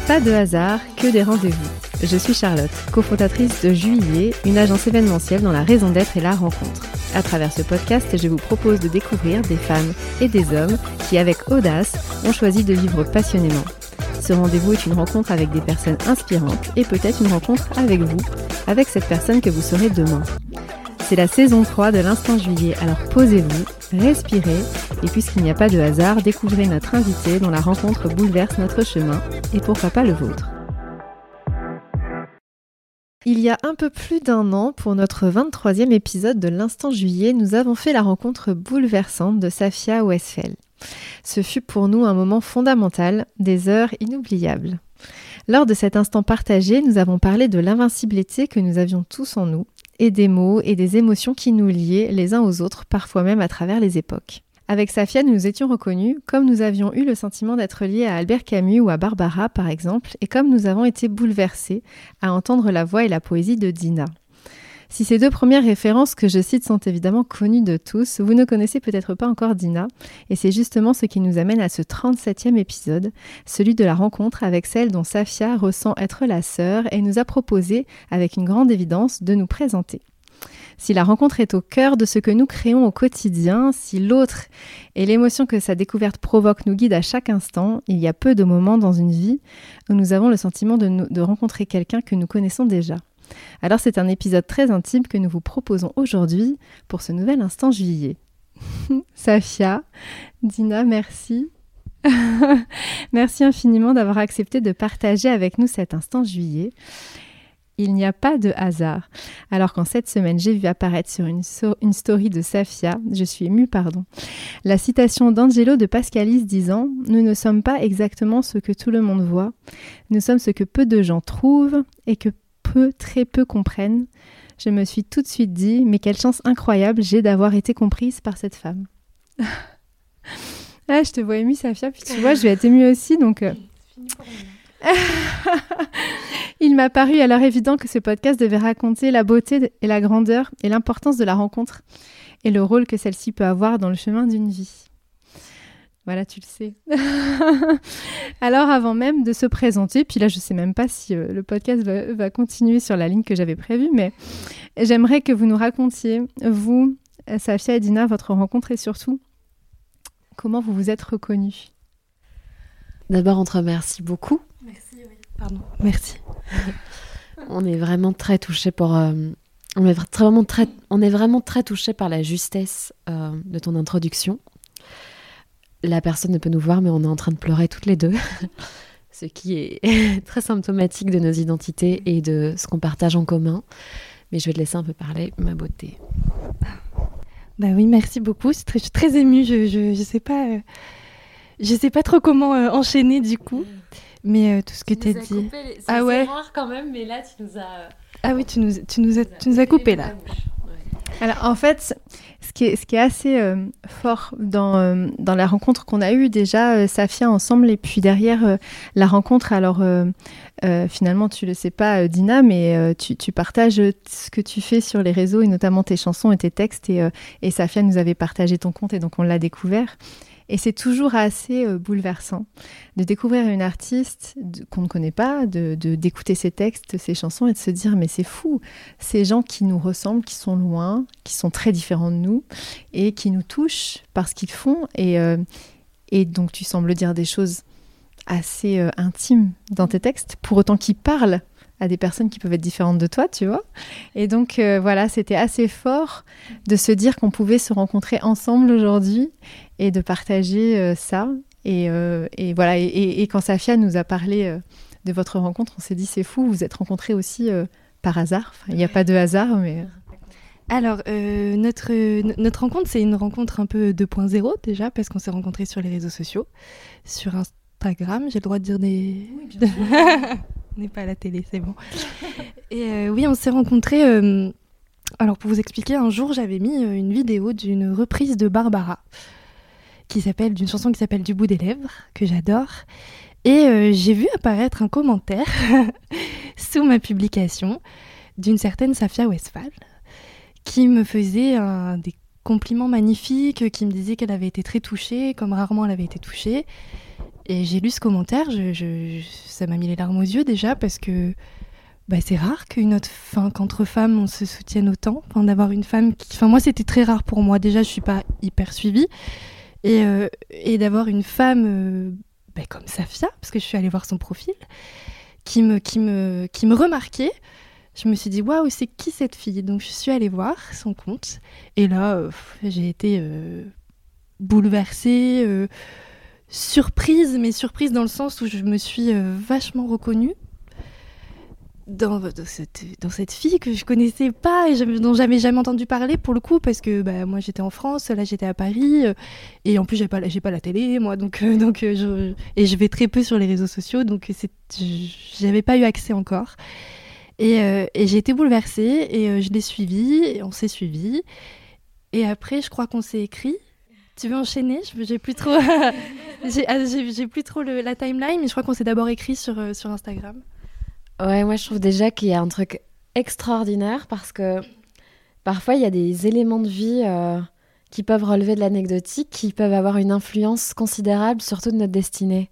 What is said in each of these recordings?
pas de hasard, que des rendez-vous. Je suis Charlotte, cofondatrice de Juillet, une agence événementielle dont la raison d'être est la rencontre. À travers ce podcast, je vous propose de découvrir des femmes et des hommes qui, avec audace, ont choisi de vivre passionnément. Ce rendez-vous est une rencontre avec des personnes inspirantes et peut-être une rencontre avec vous, avec cette personne que vous serez demain. C'est la saison 3 de l'Instant Juillet, alors posez-vous, respirez, et puisqu'il n'y a pas de hasard, découvrez notre invité dont la rencontre bouleverse notre chemin, et pourquoi pas le vôtre. Il y a un peu plus d'un an, pour notre 23e épisode de l'Instant Juillet, nous avons fait la rencontre bouleversante de Safia Westphal. Ce fut pour nous un moment fondamental, des heures inoubliables. Lors de cet instant partagé, nous avons parlé de l'invincibilité que nous avions tous en nous et des mots et des émotions qui nous liaient les uns aux autres, parfois même à travers les époques. Avec Safia, nous nous étions reconnus, comme nous avions eu le sentiment d'être liés à Albert Camus ou à Barbara, par exemple, et comme nous avons été bouleversés à entendre la voix et la poésie de Dina. Si ces deux premières références que je cite sont évidemment connues de tous, vous ne connaissez peut-être pas encore Dina, et c'est justement ce qui nous amène à ce 37e épisode, celui de la rencontre avec celle dont Safia ressent être la sœur et nous a proposé, avec une grande évidence, de nous présenter. Si la rencontre est au cœur de ce que nous créons au quotidien, si l'autre et l'émotion que sa découverte provoque nous guident à chaque instant, il y a peu de moments dans une vie où nous avons le sentiment de, de rencontrer quelqu'un que nous connaissons déjà. Alors c'est un épisode très intime que nous vous proposons aujourd'hui pour ce nouvel instant juillet. Safia, Dina, merci. merci infiniment d'avoir accepté de partager avec nous cet instant juillet. Il n'y a pas de hasard. Alors qu'en cette semaine, j'ai vu apparaître sur une, une, story de Safia, je suis émue, pardon, la citation d'Angelo de Pascalis disant Nous ne sommes pas exactement ce que tout le monde voit, nous sommes ce que peu de gens trouvent et que peu, très peu comprennent, je me suis tout de suite dit, mais quelle chance incroyable j'ai d'avoir été comprise par cette femme. ah, je te vois émue, Safia, puis tu vois, je vais être émue aussi, donc... Euh. Il m'a paru alors évident que ce podcast devait raconter la beauté et la grandeur et l'importance de la rencontre et le rôle que celle-ci peut avoir dans le chemin d'une vie. Voilà, tu le sais. Alors, avant même de se présenter, puis là, je ne sais même pas si euh, le podcast va, continuer sur la ligne que j'avais prévue, mais j'aimerais que vous nous racontiez, vous, Safia et Dina, votre rencontre et surtout, comment vous vous êtes reconnus? D'abord, on te remercie beaucoup. Merci, oui. Pardon. Merci. on est vraiment très touchés pour. Euh, on, est vraiment très, on est vraiment très touchés par la justesse euh, de ton introduction la personne ne peut nous voir, mais on est en train de pleurer toutes les deux. ce qui est très symptomatique de nos identités et de ce qu'on partage en commun. Mais je vais te laisser un peu parler, ma beauté. Bah oui, merci beaucoup. Je suis très, émue. Je, je, sais pas, euh, je sais pas trop comment euh, enchaîner du coup. Mais euh, tout ce que tu as dit. Ah ouais. C'est rare quand même, mais là tu nous as. Ah oui, tu nous, tu nous as, tu nous as coupé là. Alors en fait, ce qui est, assez euh, fort dans, euh, dans la rencontre qu'on a eue déjà, euh, Safia ensemble, et puis derrière la rencontre, alors finalement tu le sais pas Dina, mais tu, tu, partages ce que tu fais sur les réseaux, et notamment tes chansons et tes textes, et, et Safia nous avait partagé ton compte, et donc on l'a découvert. Et c'est toujours assez euh, bouleversant de découvrir une artiste qu'on ne connaît pas, de d'écouter ses textes, ses chansons et de se dire mais c'est fou, ces gens qui nous ressemblent, qui sont loin, qui sont très différents de nous et qui nous touchent par ce qu'ils font. Et, euh, et donc tu sembles dire des choses assez euh, intimes dans tes textes, pour autant qu'ils parlent à des personnes qui peuvent être différentes de toi, tu vois. Et donc voilà, c'était assez fort de se dire qu'on pouvait se rencontrer ensemble aujourd'hui et de partager euh, ça. Et, euh, et voilà. Et, quand Safia nous a parlé euh, de votre rencontre, on s'est dit c'est fou, vous êtes rencontrés aussi par hasard. il n'y a pas de hasard, mais. Alors, notre, notre rencontre, c'est une rencontre un peu 2.0 déjà, parce qu'on s'est rencontrés sur les réseaux sociaux, sur Instagram. J'ai le droit de dire des. Oui, on n'est pas à la télé, c'est bon. Et oui, on s'est rencontrés. alors, pour vous expliquer, un jour, j'avais mis une vidéo d'une reprise de Barbara qui s'appelle d'une chanson qui s'appelle Du bout des lèvres que j'adore. Et euh, j'ai vu apparaître un commentaire sous ma publication d'une certaine Safia Westphal qui me faisait des compliments magnifiques, qui me disait qu'elle avait été très touchée, comme rarement elle avait été touchée. Et j'ai lu ce commentaire, ça m'a mis les larmes aux yeux déjà parce que bah, c'est rare qu'une autre, fin, qu'entre femmes on se soutienne autant. Enfin, d'avoir une femme enfin moi c'était très rare pour moi. Déjà je suis pas hyper suivie et, euh, et d'avoir une femme euh, bah, comme Safia, parce que je suis allée voir son profil, qui me, qui me, qui me remarquait. Je me suis dit waouh c'est qui cette fille? Donc je suis allée voir son compte. Et là j'ai été bouleversée surprise, mais surprise dans le sens où je me suis euh, vachement reconnue dans, cette, fille que je connaissais pas et dont j'avais jamais entendu parler pour le coup parce que bah, moi j'étais en France, là j'étais à Paris euh, et en plus j'ai pas pas la télé moi donc euh, donc je, et je vais très peu sur les réseaux sociaux donc j'avais pas eu accès encore. Et, j'ai été bouleversée et je l'ai suivi et on s'est suivi et après je crois qu'on s'est écrit. Tu veux enchaîner? J'ai plus trop, ah, plus trop la timeline, mais je crois qu'on s'est d'abord écrit euh, sur Instagram. Ouais, moi je trouve déjà qu'il y a un truc extraordinaire parce que parfois il y a des éléments de vie euh, qui peuvent relever de l'anecdotique, qui peuvent avoir une influence considérable, surtout de notre destinée.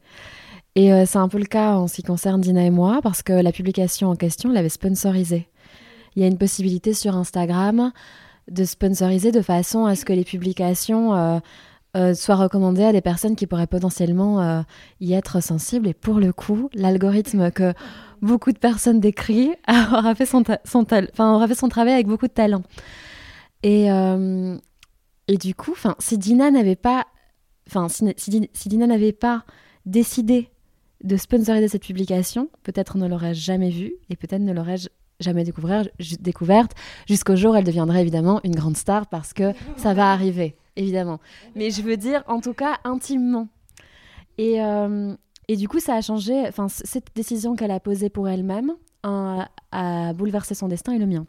Et euh, c'est un peu le cas en ce qui concerne Dina et moi, parce que la publication en question l'avait sponsorisée. Il y a une possibilité sur Instagram de sponsoriser de façon à ce que les publications euh, euh, soient recommandées à des personnes qui pourraient potentiellement euh, y être sensibles. Et pour le coup, l'algorithme que beaucoup de personnes décrivent aura fait son, aura fait son travail avec beaucoup de talent. Et, et du coup, si Dina n'avait pas, enfin, si, si, Dina n'avait pas décidé de sponsoriser cette publication, peut-être ne l'aurais jamais vue et peut-être ne l'aurais-je jamais découvert, découverte, jusqu'au jour où elle deviendrait évidemment une grande star parce que ça va arriver, évidemment. Mais je veux dire, en tout cas, intimement. Et, euh, et du coup, ça a changé, enfin, cette décision qu'elle a posée pour elle-même a, bouleversé son destin et le mien.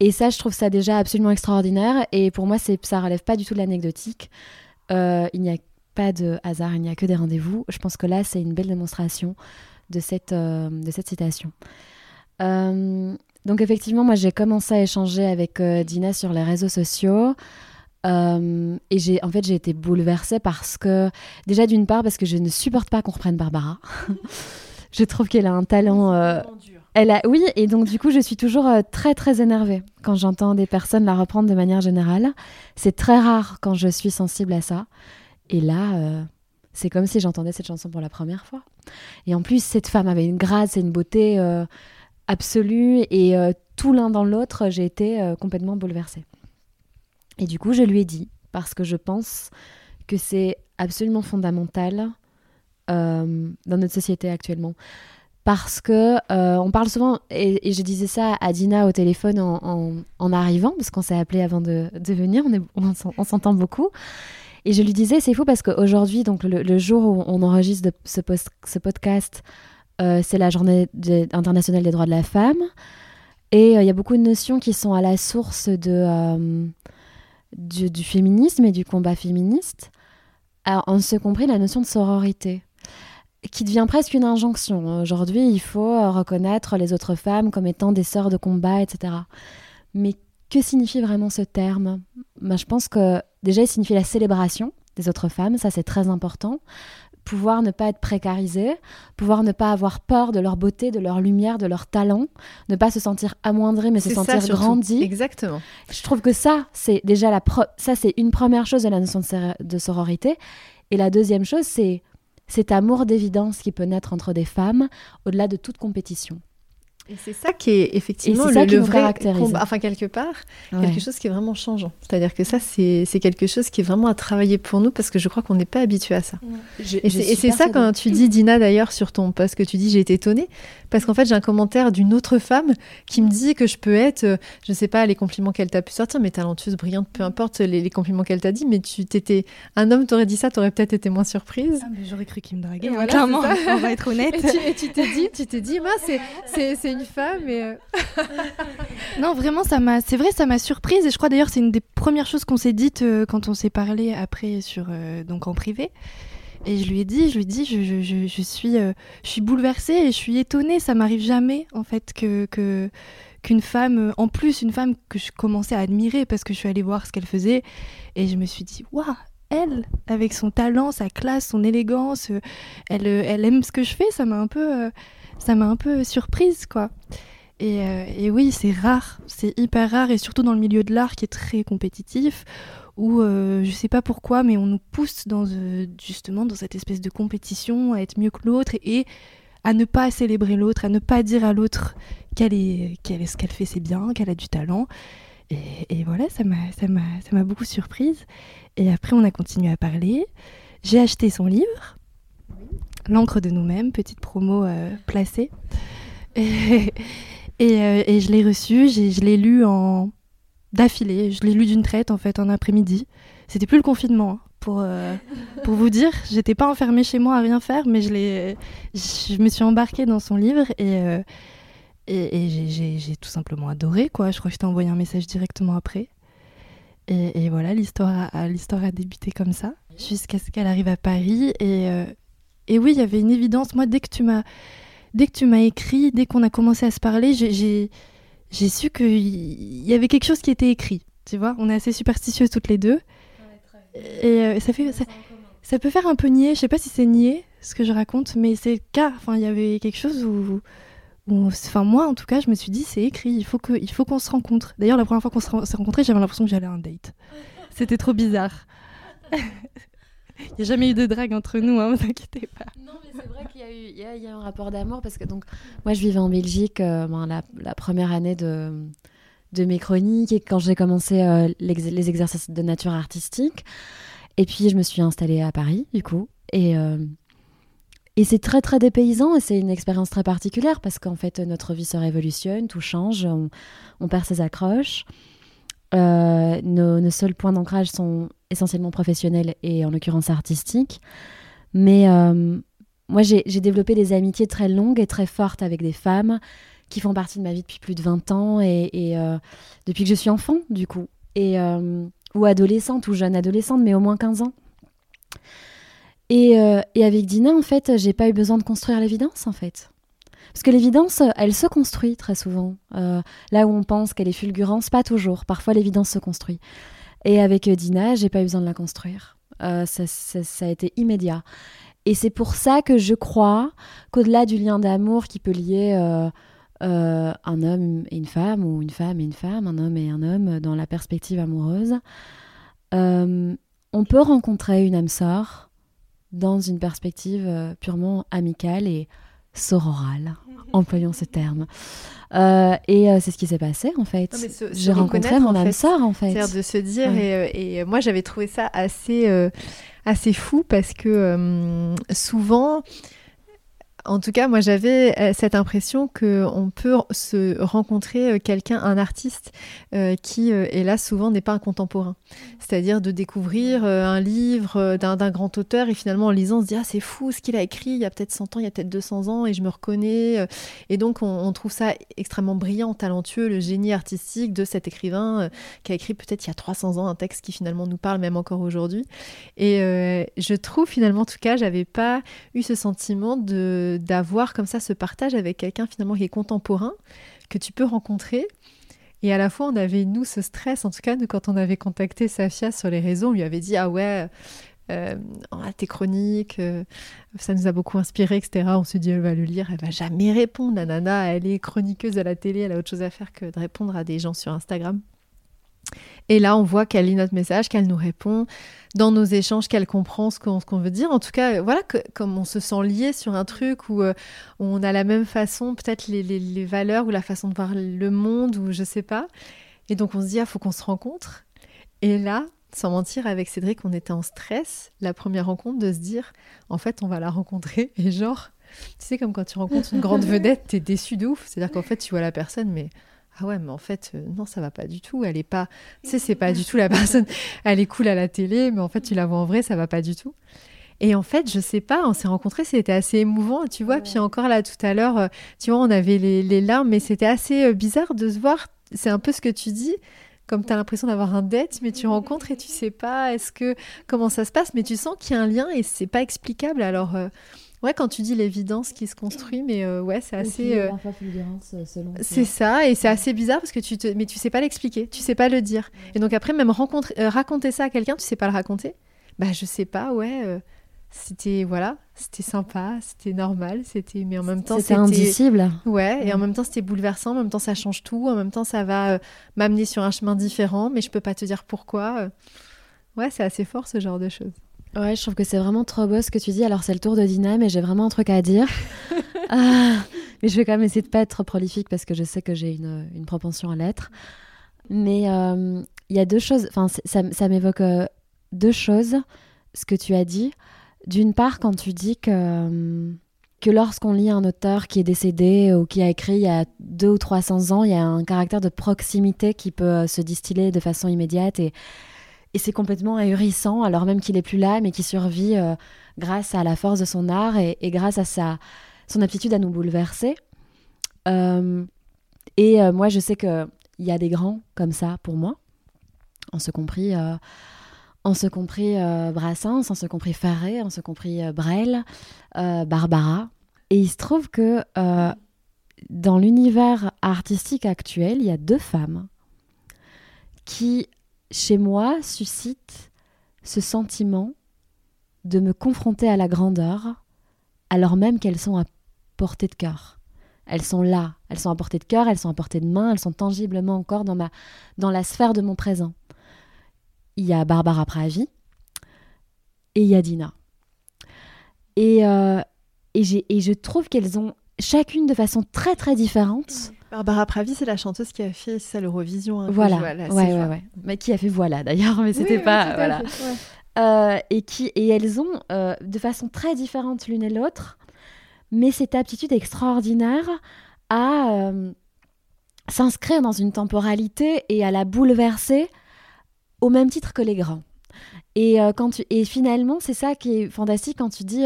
Et ça, je trouve ça déjà absolument extraordinaire. Et pour moi, ça relève pas du tout de l'anecdotique. Euh, il n'y a pas de hasard, il n'y a que des rendez-vous. Je pense que là, c'est une belle démonstration de cette, euh, de cette citation. Donc effectivement, moi j'ai commencé à échanger avec Dina sur les réseaux sociaux. Euh, et j'ai en fait j'ai été bouleversée parce que déjà d'une part parce que je ne supporte pas qu'on reprenne Barbara. je trouve qu'elle a un talent. elle a oui et donc du coup je suis toujours très très énervée quand j'entends des personnes la reprendre de manière générale. C'est très rare quand je suis sensible à ça. Et là c'est comme si j'entendais cette chanson pour la première fois. Et en plus cette femme avait une grâce et une beauté absolue et euh, tout l'un dans l'autre, j'ai été euh, complètement bouleversée. Et du coup, je lui ai dit, parce que je pense que c'est absolument fondamental euh, dans notre société actuellement. Parce que on parle souvent, et, je disais ça à Dina au téléphone en, arrivant, parce qu'on s'est appelé avant de, venir, on, s'entend beaucoup. Et je lui disais, c'est fou parce qu'aujourd'hui, donc le, jour où on enregistre ce, podcast, euh, c'est la journée internationale des droits de la femme. Et euh, il y a beaucoup de notions qui sont à la source de, euh, du, féminisme et du combat féministe, en ce compris la notion de sororité, qui devient presque une injonction. Aujourd'hui, il faut reconnaître les autres femmes comme étant des sœurs de combat, etc. Mais que signifie vraiment ce terme? Ben, Je pense que déjà, il signifie la célébration des autres femmes, ça c'est très important pouvoir ne pas être précarisé, pouvoir ne pas avoir peur de leur beauté, de leur lumière, de leur talent, ne pas se sentir amoindri mais se sentir grandi. Exactement. Je trouve que ça, c'est déjà la ça c'est une première chose de la notion de, de sororité et la deuxième chose c'est cet amour d'évidence qui peut naître entre des femmes au-delà de toute compétition. Et c'est ça qui est effectivement le, vrai combat, enfin quelque part, quelque chose qui est vraiment changeant. C'est-à-dire que ça, c'est quelque chose qui est vraiment à travailler pour nous parce que je crois qu'on n'est pas habitué à ça. et c'est ça quand tu dis, Dina, d'ailleurs, sur ton post que tu dis, j'ai été étonnée parce qu'en fait, j'ai un commentaire d'une autre femme qui me dit que je peux être, euh, je ne sais pas les compliments qu'elle t'a pu sortir, mais talentueuse, brillante, peu importe les, compliments qu'elle t'a dit, mais tu t'étais, un homme t'aurait dit ça, t'aurais peut-être été moins surprise. Ah, j'aurais cru qu'il me draguait. Hein, clairement, on va être honnête. Et tu t'es dit, tu t'es dit, c'est une femme. Euh, non, vraiment, ça m'a, c'est vrai, ça m'a surprise. Et je crois d'ailleurs, c'est une des premières choses qu'on s'est dites euh, quand on s'est parlé après sur donc en privé. Et je lui ai dit, je lui ai dit, je, je, je, suis, euh, je suis bouleversée et je suis étonnée. Ça m'arrive jamais, en fait, que, que qu'une femme, euh, en plus une femme que je commençais à admirer parce que je suis allée voir ce qu'elle faisait et je me suis dit, waouh, elle, avec son talent, sa classe, son élégance, euh, elle, euh, elle aime ce que je fais, ça m'a un peu, ça m'a un peu surprise, quoi. Et, et oui, c'est rare, c'est hyper rare, et surtout dans le milieu de l'art qui est très compétitif, où je sais pas pourquoi, mais on nous pousse dans justement dans cette espèce de compétition à être mieux que l'autre et, à ne pas célébrer l'autre, à ne pas dire à l'autre qu'elle est, ce qu'elle fait, c'est bien, qu'elle a du talent. Et, voilà, ça m'a beaucoup surprise. Et après, on a continué à parler. J'ai acheté son livre, L'encre de nous-mêmes, petite promo euh, placée. Et, euh, et, je l'ai reçu, je l'ai lu en d'affilée. Je l'ai lu d'une traite, en fait, en après-midi. C'était plus le confinement, hein, pour, euh, pour vous dire. J'étais pas enfermée chez moi à rien faire, mais je, l'ai, je me suis embarquée dans son livre et et, j'ai tout simplement adoré, quoi. Je crois que je t'ai envoyé un message directement après. Et, voilà, l'histoire a, l'histoire a débuté comme ça, jusqu'à ce qu'elle arrive à Paris. Et, et oui, il y avait une évidence. Moi, dès que tu m'as, dès que tu m'as écrit, dès qu'on a commencé à se parler, j'ai, su qu'il y avait quelque chose qui était écrit. Tu vois, on est assez superstitieuses toutes les deux. et euh, ça fait, ça, peut faire un peu nier. Je sais pas si c'est nier ce que je raconte, mais c'est car. Enfin, il y avait quelque chose où Enfin, moi, en tout cas, je me suis dit, c'est écrit, il faut qu'on faut qu'on se rencontre. D'ailleurs, la première fois qu'on s'est rencontrés, j'avais l'impression que j'allais à un date. C'était trop bizarre. Il n'y a jamais eu de drague entre nous, hein, vous inquiétez pas. Non, mais c'est vrai qu'il y, a eu, y, a un rapport d'amour parce que donc, moi, je vivais en Belgique euh, ben, la, première année de, de mes chroniques et quand j'ai commencé euh, les exercices de nature artistique. Et puis, je me suis installée à Paris, du coup. Et. Euh, et c'est très très dépaysant et c'est une expérience très particulière parce qu'en fait notre vie se révolutionne, tout change, on, perd ses accroches. Euh, nos, seuls points d'ancrage sont essentiellement professionnels et en l'occurrence artistiques. Mais euh, moi j'ai développé des amitiés très longues et très fortes avec des femmes qui font partie de ma vie depuis plus de 20 ans et, euh, depuis que je suis enfant du coup. Et, ou adolescente ou jeune adolescente mais au moins 15 ans. Euh, et, avec Dina, en fait, j'ai pas eu besoin de construire l'évidence, en fait. Parce que l'évidence, elle se construit très souvent. Euh, là où on pense qu'elle est fulgurante, pas toujours. Parfois, l'évidence se construit. Et avec Dina, j'ai pas eu besoin de la construire. Euh, ça, a été immédiat. Et c'est pour ça que je crois qu'au-delà du lien d'amour qui peut lier un homme et une femme, ou une femme et une femme, un homme et un homme dans la perspective amoureuse, on peut rencontrer une âme sœur dans une perspective euh, purement amicale et sororale, employons ce terme. Euh, et euh, c'est ce qui s'est passé en fait. J'ai rencontré mon âme sœur en fait. C'est de se dire et, moi j'avais trouvé ça assez assez fou parce que souvent en tout cas, moi j'avais euh, cette impression qu'on peut se rencontrer euh, quelqu'un, un artiste, euh, qui, hélas, souvent n'est pas un contemporain. C'est-à-dire de découvrir un livre d'un grand auteur et finalement en lisant, on se dit Ah, c'est fou ce qu'il a écrit il y a peut-être 100 ans, il y a peut-être 200 ans et je me reconnais. Et donc on, trouve ça extrêmement brillant, talentueux, le génie artistique de cet écrivain qui a écrit peut-être il y a 300 ans un texte qui finalement nous parle même encore aujourd'hui. Et je trouve finalement, en tout cas, j'avais pas eu ce sentiment de d'avoir comme ça ce partage avec quelqu'un finalement qui est contemporain, que tu peux rencontrer. Et à la fois, on avait, nous, ce stress, en tout cas, quand on avait contacté Safia sur les réseaux, on lui avait dit, ah ouais, euh, ah, tes chroniques, euh, ça nous a beaucoup inspiré, etc. On se dit, elle va le lire, elle va jamais répondre. La nana, elle est chroniqueuse à la télé, elle a autre chose à faire que de répondre à des gens sur Instagram. Et là, on voit qu'elle lit notre message, qu'elle nous répond dans nos échanges, qu'elle comprend ce qu'on veut dire. En tout cas, voilà, comme on se sent lié sur un truc où, euh, on a la même façon, peut-être les, valeurs ou la façon de voir le monde, ou je sais pas. Et donc, on se dit, ah, faut qu'on se rencontre. Et là, sans mentir, avec Cédric, on était en stress, la première rencontre, de se dire, en fait, on va la rencontrer. Et genre, tu sais, comme quand tu rencontres une grande vedette, t'es déçu de ouf. C'est-à-dire qu'en fait, tu vois la personne, mais ah ouais, mais en fait, euh, non, ça va pas du tout. Elle est pas, tu sais, c'est pas du tout la personne. Elle est cool à la télé, mais en fait, tu la vois en vrai, ça va pas du tout. Et en fait, je sais pas, on s'est rencontrés, c'était assez émouvant, tu vois. Puis encore là, tout à l'heure, euh, tu vois, on avait les, larmes, mais c'était assez euh, bizarre de se voir. C'est un peu ce que tu dis, comme tu as l'impression d'avoir un dette, mais tu rencontres et tu sais pas est-ce que comment ça se passe, mais tu sens qu'il y a un lien et c'est pas explicable. Alors. Ouais, quand tu dis l'évidence qui se construit, mais euh, ouais, c'est assez. Euh, euh, c'est ça, et c'est assez bizarre parce que tu te, mais tu sais pas l'expliquer, tu sais pas le dire. Et donc après, même raconter ça à quelqu'un, tu sais pas le raconter bah je sais pas, ouais. c'était voilà, c'était sympa, c'était normal, c'était mais en même temps C'était indicible. Ouais, et en même temps c'était bouleversant, en même temps ça change tout, en même temps ça va m'amener sur un chemin différent, mais je peux pas te dire pourquoi. Ouais, c'est assez fort ce genre de choses. Ouais, je trouve que c'est vraiment trop beau ce que tu dis. Alors, c'est le tour de Dina, mais j'ai vraiment un truc à dire. Ah, mais je vais quand même essayer de pas être trop prolifique parce que je sais que j'ai une, une propension à l'être. Mais euh, il y a deux choses, enfin, ça, ça m'évoque euh, deux choses, ce que tu as dit. D'une part, quand tu dis que, euh, que lorsqu'on lit un auteur qui est décédé ou qui a écrit il y a deux ou 300 ans, il y a un caractère de proximité qui peut se distiller de façon immédiate et, et c'est complètement ahurissant, alors même qu'il est plus là, mais qui survit euh, grâce à la force de son art et, grâce à sa, son aptitude à nous bouleverser. Euh, et euh, moi, je sais qu'il y a des grands comme ça pour moi, en ce compris, en ce compris Brassens, en ce compris Faré, en ce compris Brel, Barbara. Et il se trouve que dans l'univers artistique actuel, il y a deux femmes qui, chez moi, suscitent ce sentiment de me confronter à la grandeur, alors même qu'elles sont à portée de cœur. Elles sont là, elles sont à portée de cœur, elles sont à portée de main, elles sont tangiblement encore dans, ma, dans la sphère de mon présent. Il y a Barbara Pravi et il y a Dina. Et, euh, et, et je trouve qu'elles ont chacune de façon très très différente. Barbara Pravi, c'est la chanteuse qui a fait ça l'Eurovision. hein, Voilà, je vois, là, ouais, ouais, ouais. Mais qui a fait voilà d'ailleurs, mais c'était Oui, pas voilà. fait. Euh, et qui et elles ont euh, de façon très différente l'une et l'autre, mais cette aptitude extraordinaire à euh, s'inscrire dans une temporalité et à la bouleverser au même titre que les grands. Et quand tu et finalement c'est ça qui est fantastique quand tu dis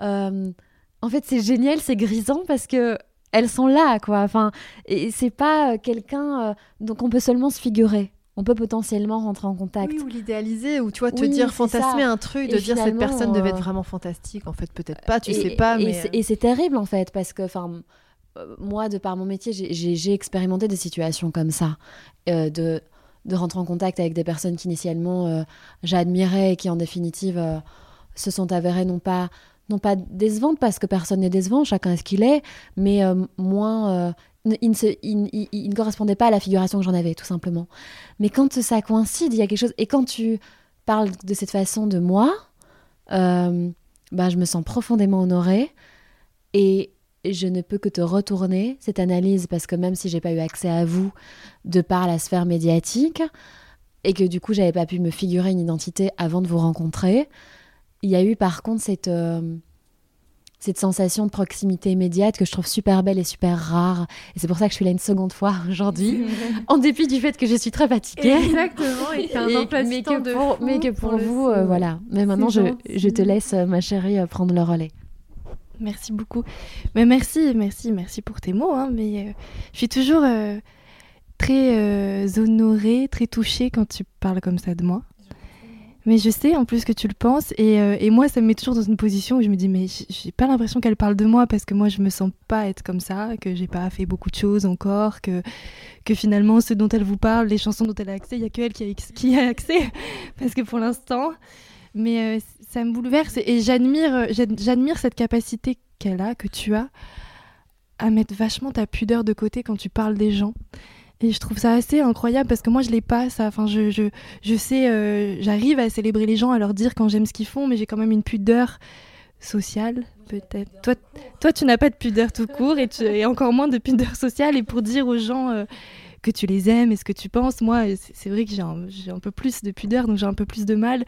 en fait c'est génial c'est grisant parce que elles sont là quoi enfin et c'est pas euh, quelqu'un euh, donc on peut seulement se figurer on peut potentiellement rentrer en contact Oui, ou l'idéaliser, ou tu vois, te Oui, dire, fantasmer ça. un truc, Et de dire cette personne devait être euh, vraiment fantastique. En fait, peut-être pas, tu et, sais pas, et mais. c'est- et c'est terrible en fait parce que enfin euh, moi de par mon métier j'ai- expérimenté des situations comme ça euh, de de rentrer en contact avec des personnes qu'initialement euh, j'admirais et qui en définitive euh, se sont avérées non pas non pas décevantes parce que personne n'est décevant chacun est ce qu'il est mais euh, moins euh, il ne correspondait pas à la figuration que j'en avais tout simplement. Mais quand ça coïncide il y a quelque chose et quand tu parles de cette façon de moi euh, bah, je me sens profondément honorée et je ne peux que te retourner cette analyse parce que même si j'ai pas eu accès à vous de par la sphère médiatique et que du coup j'avais pas pu me figurer une identité avant de vous rencontrer, il y a eu par contre cette euh, cette sensation de proximité immédiate que je trouve super belle et super rare et c'est pour ça que je suis là une seconde fois aujourd'hui en dépit du fait que je suis très fatiguée. Exactement, et un Et- mais, que de pour, fou, mais que pour le vous, euh, voilà. Mais maintenant, je, te laisse, euh, ma chérie, prendre le relais. Merci beaucoup. Mais merci, merci, merci pour tes mots. hein, mais euh, je suis toujours très honorée, très touchée quand tu parles comme ça de moi. Mais je sais en plus que tu le penses et, euh, et moi ça me met toujours dans une position où je me dis mais j'ai pas l'impression qu'elle parle de moi parce que moi je me sens pas être comme ça, que j'ai pas fait beaucoup de choses encore, que, que finalement ce dont elle vous parle, les chansons dont elle a accès, il y a que elle qui a, accès parce que pour l'instant mais euh, ça me bouleverse et j'admire euh, j'ad- j'admire cette capacité qu'elle a, que tu as, à mettre vachement ta pudeur de côté quand tu parles des gens. Et je trouve ça assez incroyable parce que moi je l'ai pas ça. Enfin, je, je, sais, euh, j'arrive à célébrer les gens, à leur dire quand j'aime ce qu'ils font, mais j'ai quand même une pudeur sociale, peut-être. Toi, toi, tu n'as pas de pudeur tout court et, tu, et encore moins de pudeur sociale. Et pour dire aux gens euh, que tu les aimes et ce que tu penses, moi, c'est vrai que j'ai un, peu plus de pudeur, donc j'ai un peu plus de mal.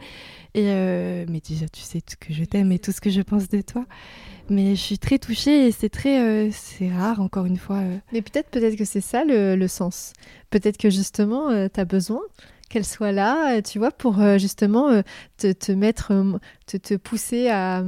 Et euh, mais déjà, tu sais tout que je t'aime et tout ce que je pense de toi. Mais je suis très touchée et c'est très, euh, c'est rare encore une fois. euh. Mais peut-être peut-être que c'est ça le, le sens. Peut-être que justement, tu as besoin qu'elle soit là, tu vois, pour justement te, te mettre, te, te pousser à,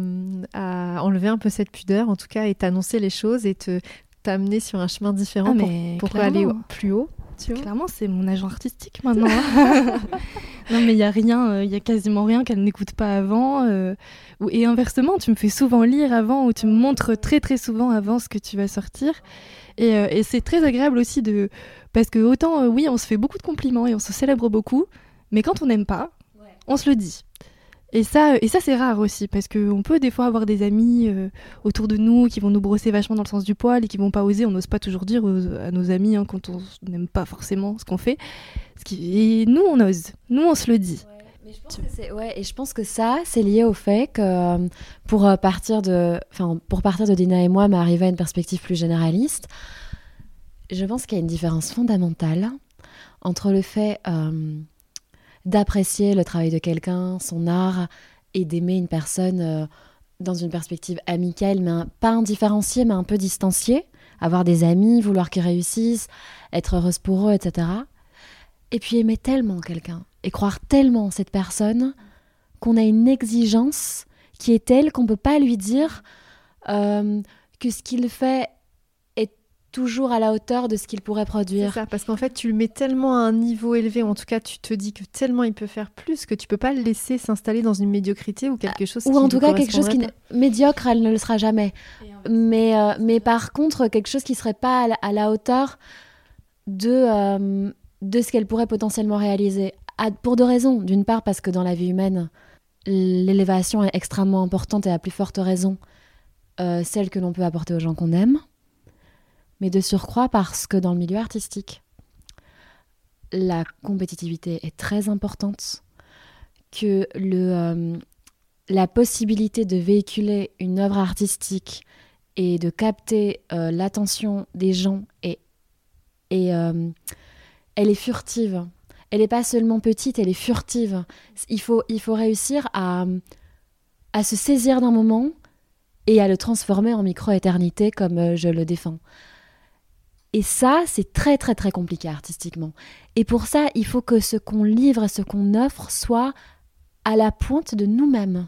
à enlever un peu cette pudeur, en tout cas, et t'annoncer les choses et te t'amener sur un chemin différent Ah, pour, pour aller plus haut. Tu vois Clairement, c'est mon agent artistique maintenant. hein. non, mais il y a rien, euh, il y a quasiment rien qu'elle n'écoute pas avant. euh, ou- et inversement, tu me fais souvent lire avant ou tu me montres très très souvent avant ce que tu vas sortir. Et, euh, et c'est très agréable aussi de parce que autant euh, oui, on se fait beaucoup de compliments et on se célèbre beaucoup, mais quand on n'aime pas, on se le dit. Et ça, et ça c'est rare aussi, parce qu'on peut des fois avoir des amis euh, autour de nous qui vont nous brosser vachement dans le sens du poil et qui vont pas oser. On n'ose pas toujours dire à nos amis hein, quand on n'aime pas forcément ce qu'on fait. Et nous, on ose. Nous, on se le dit. Ouais, je pense que ouais, et je pense que ça, c'est lié au fait que euh, pour euh, partir de, pour partir de Dina et moi, mais arriver à une perspective plus généraliste, je pense qu'il y a une différence fondamentale entre le fait d'apprécier le travail de quelqu'un, son art, et d'aimer une personne euh, dans une perspective amicale, mais pas indifférenciée, mais un peu distanciée, avoir des amis, vouloir qu'ils réussissent, être heureuse pour eux, etc. Et puis aimer tellement quelqu'un et croire tellement en cette personne qu'on a une exigence qui est telle qu'on ne peut pas lui dire euh, que ce qu'il fait toujours à la hauteur de ce qu'il pourrait produire. C'est ça, parce qu'en fait, tu le mets tellement à un niveau élevé, ou en tout cas, tu te dis que tellement il peut faire plus que tu peux pas le laisser s'installer dans une médiocrité ou quelque chose ou en tout cas quelque chose qui médiocre, elle ne le sera jamais. Mais euh, mais par contre, quelque chose qui serait pas à la, hauteur de euh, de ce qu'elle pourrait potentiellement réaliser. pour deux raisons. D'une part, parce que dans la vie humaine, l'élévation est extrêmement importante et à plus forte raison euh, celle que l'on peut apporter aux gens qu'on aime mais de surcroît parce que dans le milieu artistique, la compétitivité est très importante, que le, euh, la possibilité de véhiculer une œuvre artistique et de capter euh, l'attention des gens est, et euh, elle est furtive. Elle n'est pas seulement petite, elle est furtive. Il faut, il faut réussir à, à se saisir d'un moment et à le transformer en micro-éternité comme je le défends. Et ça, c'est très très très compliqué artistiquement. Et pour ça, il faut que ce qu'on livre et ce qu'on offre soit à la pointe de nous-mêmes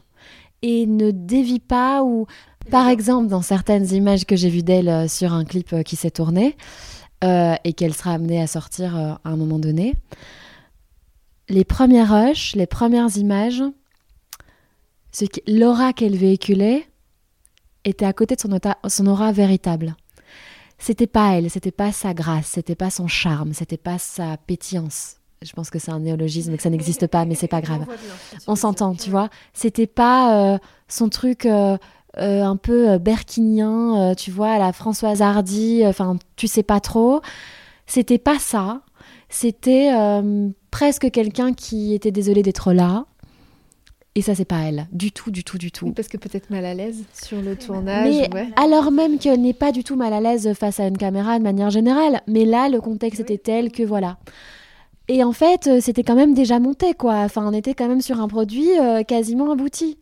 et ne dévie pas ou par exemple dans certaines images que j'ai vues d'elle euh, sur un clip euh, qui s'est tourné euh, et qu'elle sera amenée à sortir à un moment donné, les premières rushs, les premières images, l'aura qu'elle véhiculait était à côté de son, son aura véritable c'était pas elle, c'était pas sa grâce, c'était pas son charme, c'était pas sa pétillance. Je pense que c'est un néologisme et que ça n'existe pas, mais c'est pas grave. On s'entend, tu vois. C'était pas euh, son truc euh, euh, un peu berquinien, tu vois, la Françoise Hardy, enfin, tu sais pas trop. C'était pas ça. C'était presque quelqu'un qui était désolé d'être là, et ça, c'est pas elle. Du tout, du tout, du tout. parce que peut-être mal à l'aise sur le tournage. Mais alors même qu'elle n'est pas du tout mal à l'aise face à une caméra de manière générale. Mais là, le contexte était tel que voilà. Et en fait, euh, c'était quand même déjà monté, quoi. Enfin, on était quand même sur un produit euh, quasiment abouti.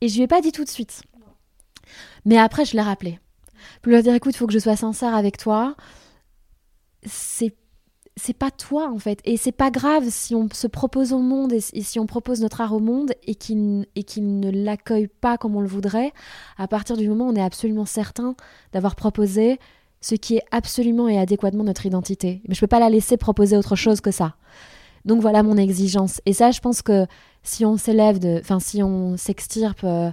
Et je lui ai pas dit tout de suite. Mais après, je l'ai rappelé. Pour lui dire, écoute, il faut que je sois sincère avec toi. C'est c'est pas toi en fait. Et c'est pas grave si on se propose au monde et, si on propose notre art au monde et qu'il ne l'accueille pas comme on le voudrait, à partir du moment où on est absolument certain d'avoir proposé ce qui est absolument et adéquatement notre identité. Mais je peux pas la laisser proposer autre chose que ça. Donc voilà mon exigence. Et ça, je pense que si on s'élève de, enfin si on s'extirpe, euh,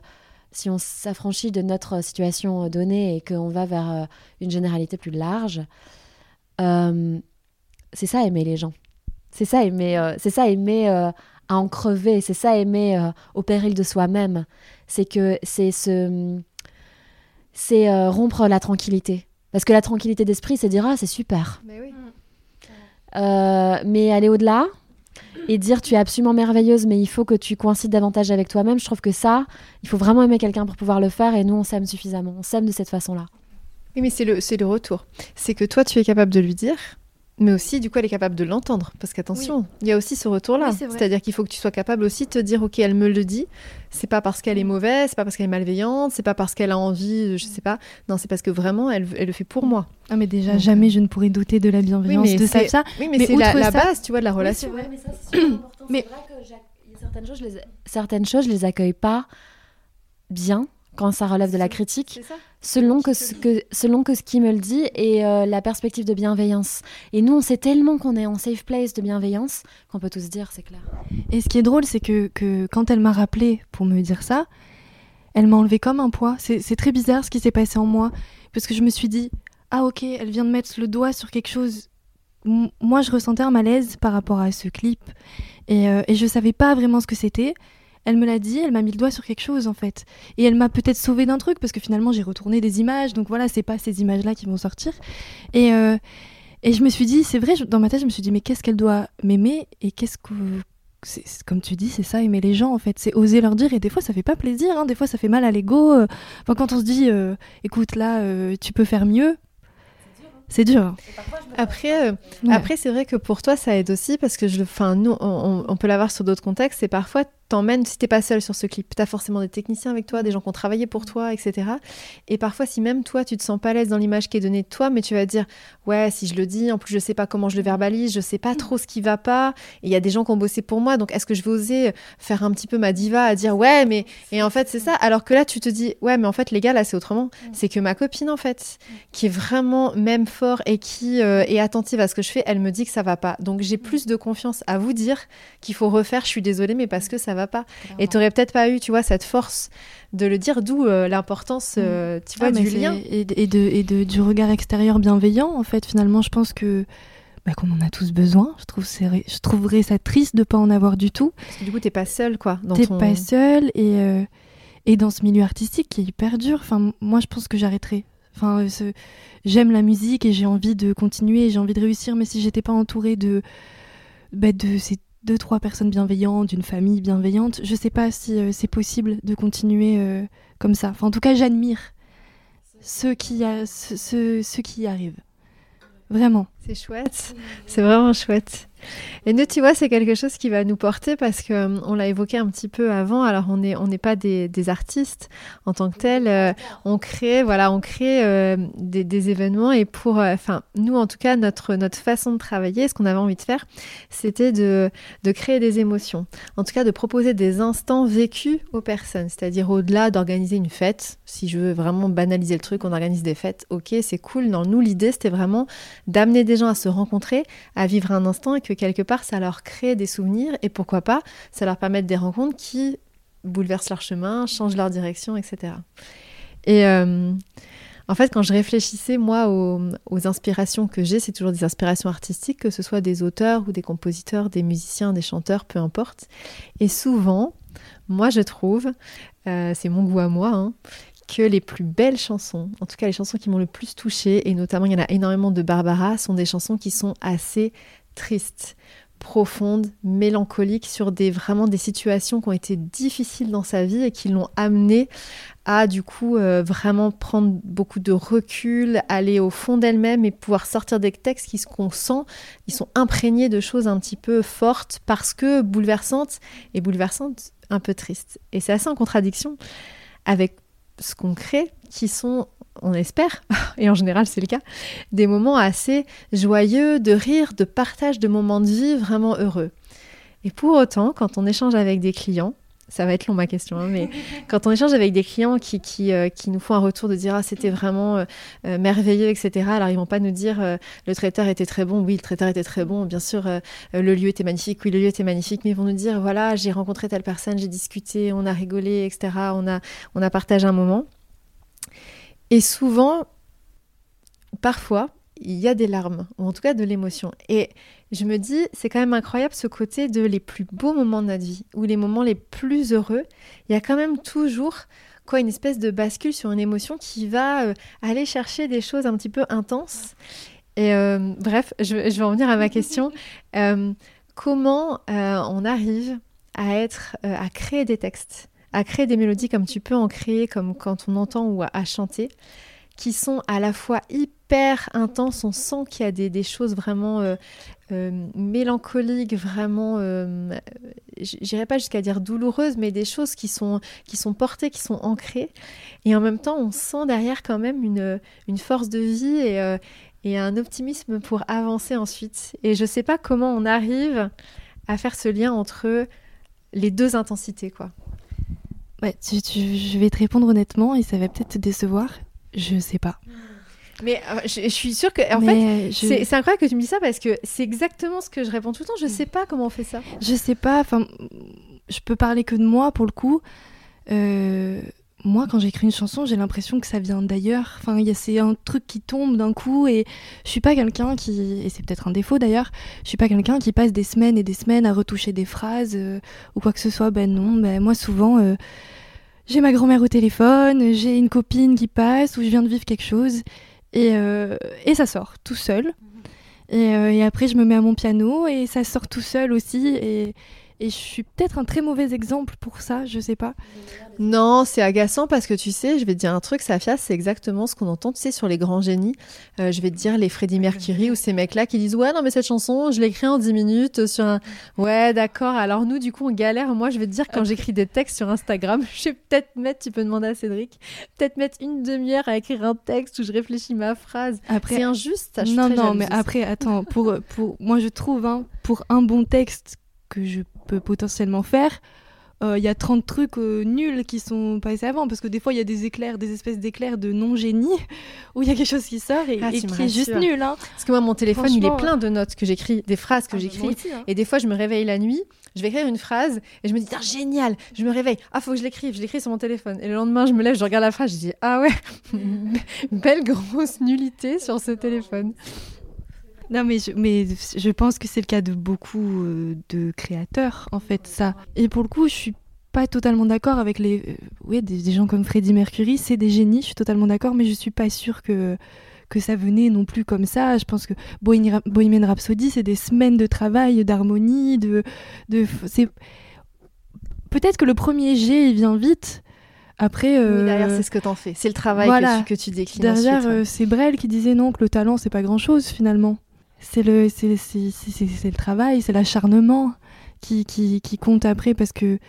si on s'affranchit de notre situation donnée et qu'on va vers euh, une généralité plus large, euh, c'est ça aimer les gens. C'est ça aimer, euh, c'est ça aimer euh, à en crever. C'est ça aimer euh, au péril de soi-même. C'est que c'est ce, c'est rompre la tranquillité. Parce que la tranquillité d'esprit, c'est dire ah c'est super. Mais, oui. mais aller au-delà et dire tu es absolument merveilleuse, mais il faut que tu coïncides davantage avec toi-même. Je trouve que ça, il faut vraiment aimer quelqu'un pour pouvoir le faire. Et nous, on s'aime suffisamment. On s'aime de cette façon-là. Oui, mais c'est le, c'est le retour. C'est que toi, tu es capable de lui dire mais aussi, du coup, elle est capable de l'entendre. Parce qu'attention, il y a aussi ce retour-là. C'est-à-dire qu'il faut que tu sois capable aussi de te dire, OK, elle me le dit. C'est pas parce qu'elle est mauvaise, c'est pas parce qu'elle est malveillante, c'est pas parce qu'elle a envie, je sais pas. Non, c'est parce que vraiment, elle, elle, le fait pour moi. Ah, mais déjà, jamais je ne pourrais douter de la bienveillance de ça. Oui, mais, c'est la, base, tu vois, de la relation. Oui, mais ça, c'est important. mais... C'est vrai que certaines choses, je les... certaines choses, je les accueille pas bien quand ça relève de la critique, selon que, ce que, selon que ce qui me le dit et euh, la perspective de bienveillance. Et nous, on sait tellement qu'on est en safe place de bienveillance qu'on peut tous dire, c'est clair. Et ce qui est drôle, c'est que, que quand elle m'a rappelé pour me dire ça, elle m'a enlevé comme un poids. C'est très bizarre ce qui s'est passé en moi, parce que je me suis dit, ah ok, elle vient de mettre le doigt sur quelque chose. moi, je ressentais un malaise par rapport à ce clip, et, euh, et je savais pas vraiment ce que c'était elle me l'a dit, elle m'a mis le doigt sur quelque chose en fait. Et elle m'a peut-être sauvé d'un truc parce que finalement j'ai retourné des images, donc voilà, c'est pas ces images-là qui vont sortir. Et, euh, et je me suis dit, c'est vrai, dans ma tête, je me suis dit, mais qu'est-ce qu'elle doit m'aimer et qu'est-ce que. comme tu dis, c'est ça, aimer les gens en fait, c'est oser leur dire et des fois ça fait pas plaisir, hein. des fois ça fait mal à l'ego. Euh. Enfin, quand on se dit, euh, écoute là, tu peux faire mieux, c'est dur. Hein. Après, après c'est vrai que pour toi, ça aide aussi parce que je, enfin, nous, on, on peut l'avoir sur d'autres contextes. Et parfois, t'emmènes, si t'es pas seul sur ce clip, t'as forcément des techniciens avec toi, des gens qui ont travaillé pour toi, etc. Et parfois, si même toi, tu te sens pas à l'aise dans l'image qui est donnée de toi, mais tu vas dire, ouais, si je le dis, en plus, je sais pas comment je le verbalise, je sais pas trop ce qui va pas. Et il y a des gens qui ont bossé pour moi, donc est-ce que je vais oser faire un petit peu ma diva à dire, ouais, mais. Et en fait, c'est ça. Alors que là, tu te dis, ouais, mais en fait, les gars, là, c'est autrement. C'est que ma copine, en fait, qui est vraiment même fort et qui euh, est attentive à ce que je fais, elle me dit que ça va pas. Donc, j'ai plus de confiance à vous dire qu'il faut refaire, je suis désolée, mais parce que ça va pas. Et tu peut-être pas eu, tu vois, cette force de le dire, d'où euh, l'importance, euh, tu vois, ah, du lien. Et, de, et de, du regard extérieur bienveillant, en fait, finalement, je pense que bah, qu'on en a tous besoin. Je, trouve je trouverais ça triste de pas en avoir du tout. Parce que du coup, t'es pas seule, quoi. T'es ton... pas seule, et, euh, et dans ce milieu artistique qui est hyper dur, enfin, moi, je pense que j'arrêterai. Enfin, j'aime la musique et j'ai envie de continuer, j'ai envie de réussir, mais si j'étais pas entourée de, bah, de ces deux, trois personnes bienveillantes, d'une famille bienveillante, je sais pas si euh, c'est possible de continuer euh, comme ça. Enfin, en tout cas, j'admire ceux qui, ceux qui y arrivent. Vraiment. C'est chouette. C'est vraiment chouette. Et nous, tu vois, c'est quelque chose qui va nous porter parce que euh, on l'a évoqué un petit peu avant. Alors, on n'est on n'est pas des, artistes en tant que tels. Euh, on crée, voilà, on crée euh, des, événements et pour, enfin, nous, en tout cas, notre notre façon de travailler, ce qu'on avait envie de faire, c'était de de créer des émotions. En tout cas, de proposer des instants vécus aux personnes. C'est-à-dire au-delà d'organiser une fête. Si je veux vraiment banaliser le truc, on organise des fêtes. Ok, c'est cool. Non, nous, l'idée, c'était vraiment d'amener des gens à se rencontrer, à vivre un instant et que quelque part, ça leur crée des souvenirs et pourquoi pas, ça leur permet des rencontres qui bouleversent leur chemin, changent leur direction, etc. Et euh, en fait, quand je réfléchissais, moi, aux, inspirations que j'ai, c'est toujours des inspirations artistiques, que ce soit des auteurs ou des compositeurs, des musiciens, des chanteurs, peu importe. Et souvent, moi, je trouve, euh, c'est mon goût à moi, hein, que les plus belles chansons, en tout cas les chansons qui m'ont le plus touchée, et notamment il y en a énormément de Barbara, sont des chansons qui sont assez tristes, profondes, mélancoliques sur des vraiment des situations qui ont été difficiles dans sa vie et qui l'ont amené à du coup euh, vraiment prendre beaucoup de recul, aller au fond d'elle-même et pouvoir sortir des textes qui qu'on sent, ils sont imprégnés de choses un petit peu fortes parce que bouleversantes et bouleversantes un peu tristes. Et c'est assez en contradiction avec ce qu'on crée qui sont on espère, et en général c'est le cas, des moments assez joyeux, de rire, de partage de moments de vie vraiment heureux. Et pour autant, quand on échange avec des clients, ça va être long ma question, hein, mais quand on échange avec des clients qui, qui, euh, qui, nous font un retour de dire ah c'était vraiment euh, euh, merveilleux, etc. Alors ils vont pas nous dire le traiteur était très bon, oui le traiteur était très bon, bien sûr le lieu était magnifique, oui le lieu était magnifique, mais ils vont nous dire voilà j'ai rencontré telle personne, j'ai discuté, on a rigolé, etc. On a, on a partagé un moment. Et souvent, parfois, il y a des larmes, ou en tout cas de l'émotion. Et je me dis, c'est quand même incroyable ce côté de les plus beaux moments de notre vie, ou les moments les plus heureux. Il y a quand même toujours quoi une espèce de bascule sur une émotion qui va euh, aller chercher des choses un petit peu intenses. Et euh, bref, je, vais en venir à ma question. Euh, comment on arrive à être, à créer des textes? À créer des mélodies comme tu peux en créer, comme quand on entend ou à, chanter, qui sont à la fois hyper intenses, on sent qu'il y a des, choses vraiment euh, euh, mélancoliques, vraiment, euh, j'irai pas jusqu'à dire douloureuses, mais des choses qui sont, qui sont portées, qui sont ancrées. Et en même temps, on sent derrière quand même une, une force de vie et, et un optimisme pour avancer ensuite. Et je sais pas comment on arrive à faire ce lien entre les deux intensités, quoi. Ouais, je vais te répondre honnêtement et ça va peut-être te décevoir. Je sais pas. Mais euh, je, suis sûre que, en fait, c'est incroyable que tu me dis ça parce que c'est exactement ce que je réponds tout le temps. Je sais pas comment on fait ça. Je sais pas. Enfin, je peux parler que de moi pour le coup. Euh, moi, quand j'écris une chanson, j'ai l'impression que ça vient d'ailleurs. Enfin, c'est un truc qui tombe d'un coup et je suis pas quelqu'un qui, et c'est peut-être un défaut d'ailleurs, je suis pas quelqu'un qui passe des semaines et des semaines à retoucher des phrases euh, ou quoi que ce soit. Ben non, ben moi souvent, euh, j'ai ma grand-mère au téléphone, j'ai une copine qui passe ou je viens de vivre quelque chose et, euh, et ça sort tout seul. Et, et, après, je me mets à mon piano et ça sort tout seul aussi. Et, et je suis peut-être un très mauvais exemple pour ça, je sais pas. Non, c'est agaçant parce que tu sais, je vais te dire un truc, Safia, c'est exactement ce qu'on entend, tu sais, sur les grands génies. Euh, je vais te dire les Freddie Mercury ou ces mecs-là qui disent Ouais, non, mais cette chanson, je l'écris en 10 minutes sur un. Ouais, d'accord. Alors nous, du coup, on galère. Moi, je vais te dire, quand j'écris des textes sur Instagram, je vais peut-être mettre, tu peux demander à Cédric, peut-être mettre une demi-heure à écrire un texte où je réfléchis ma phrase. Après, c'est injuste, ça, je Non, non, mais après, attends, pour, pour, moi, je trouve, hein, pour un bon texte que je peux potentiellement faire, il euh, y a 30 trucs euh, nuls qui sont passés avant parce que des fois il y a des éclairs des espèces d'éclairs de non génie où il y a quelque chose qui sort et, ah, et qui est juste nul hein. parce que moi mon téléphone il est plein de notes que j'écris des phrases que ah, j'écris. hein. et des fois je me réveille la nuit je vais écrire une phrase et je me dis ah, génial. Je me réveille. Ah faut que je l'écrive. Je l'écris sur mon téléphone. Et le lendemain je me lève je regarde la phrase je dis ah ouais. Belle grosse nullité sur ce téléphone non, mais je, mais je pense que c'est le cas de beaucoup euh, de créateurs, en fait, ça. Et pour le coup, je suis pas totalement d'accord avec les. Euh, oui, des, des, gens comme Freddie Mercury, c'est des génies, je suis totalement d'accord, mais je suis pas sûre que, que ça venait non plus comme ça. Je pense que Bohemian Rhapsody, c'est des semaines de travail, d'harmonie, de. de c'est Peut-être que le premier G, il vient vite. Après, euh... oui, derrière, c'est ce que t'en fais. C'est le travail voilà. que, tu, que tu déclines. Derrière, euh, c'est Brel qui disait non, que le talent, c'est pas grand chose finalement c'est le, c'est, le travail, c'est l'acharnement qui, qui, qui, compte après parce que.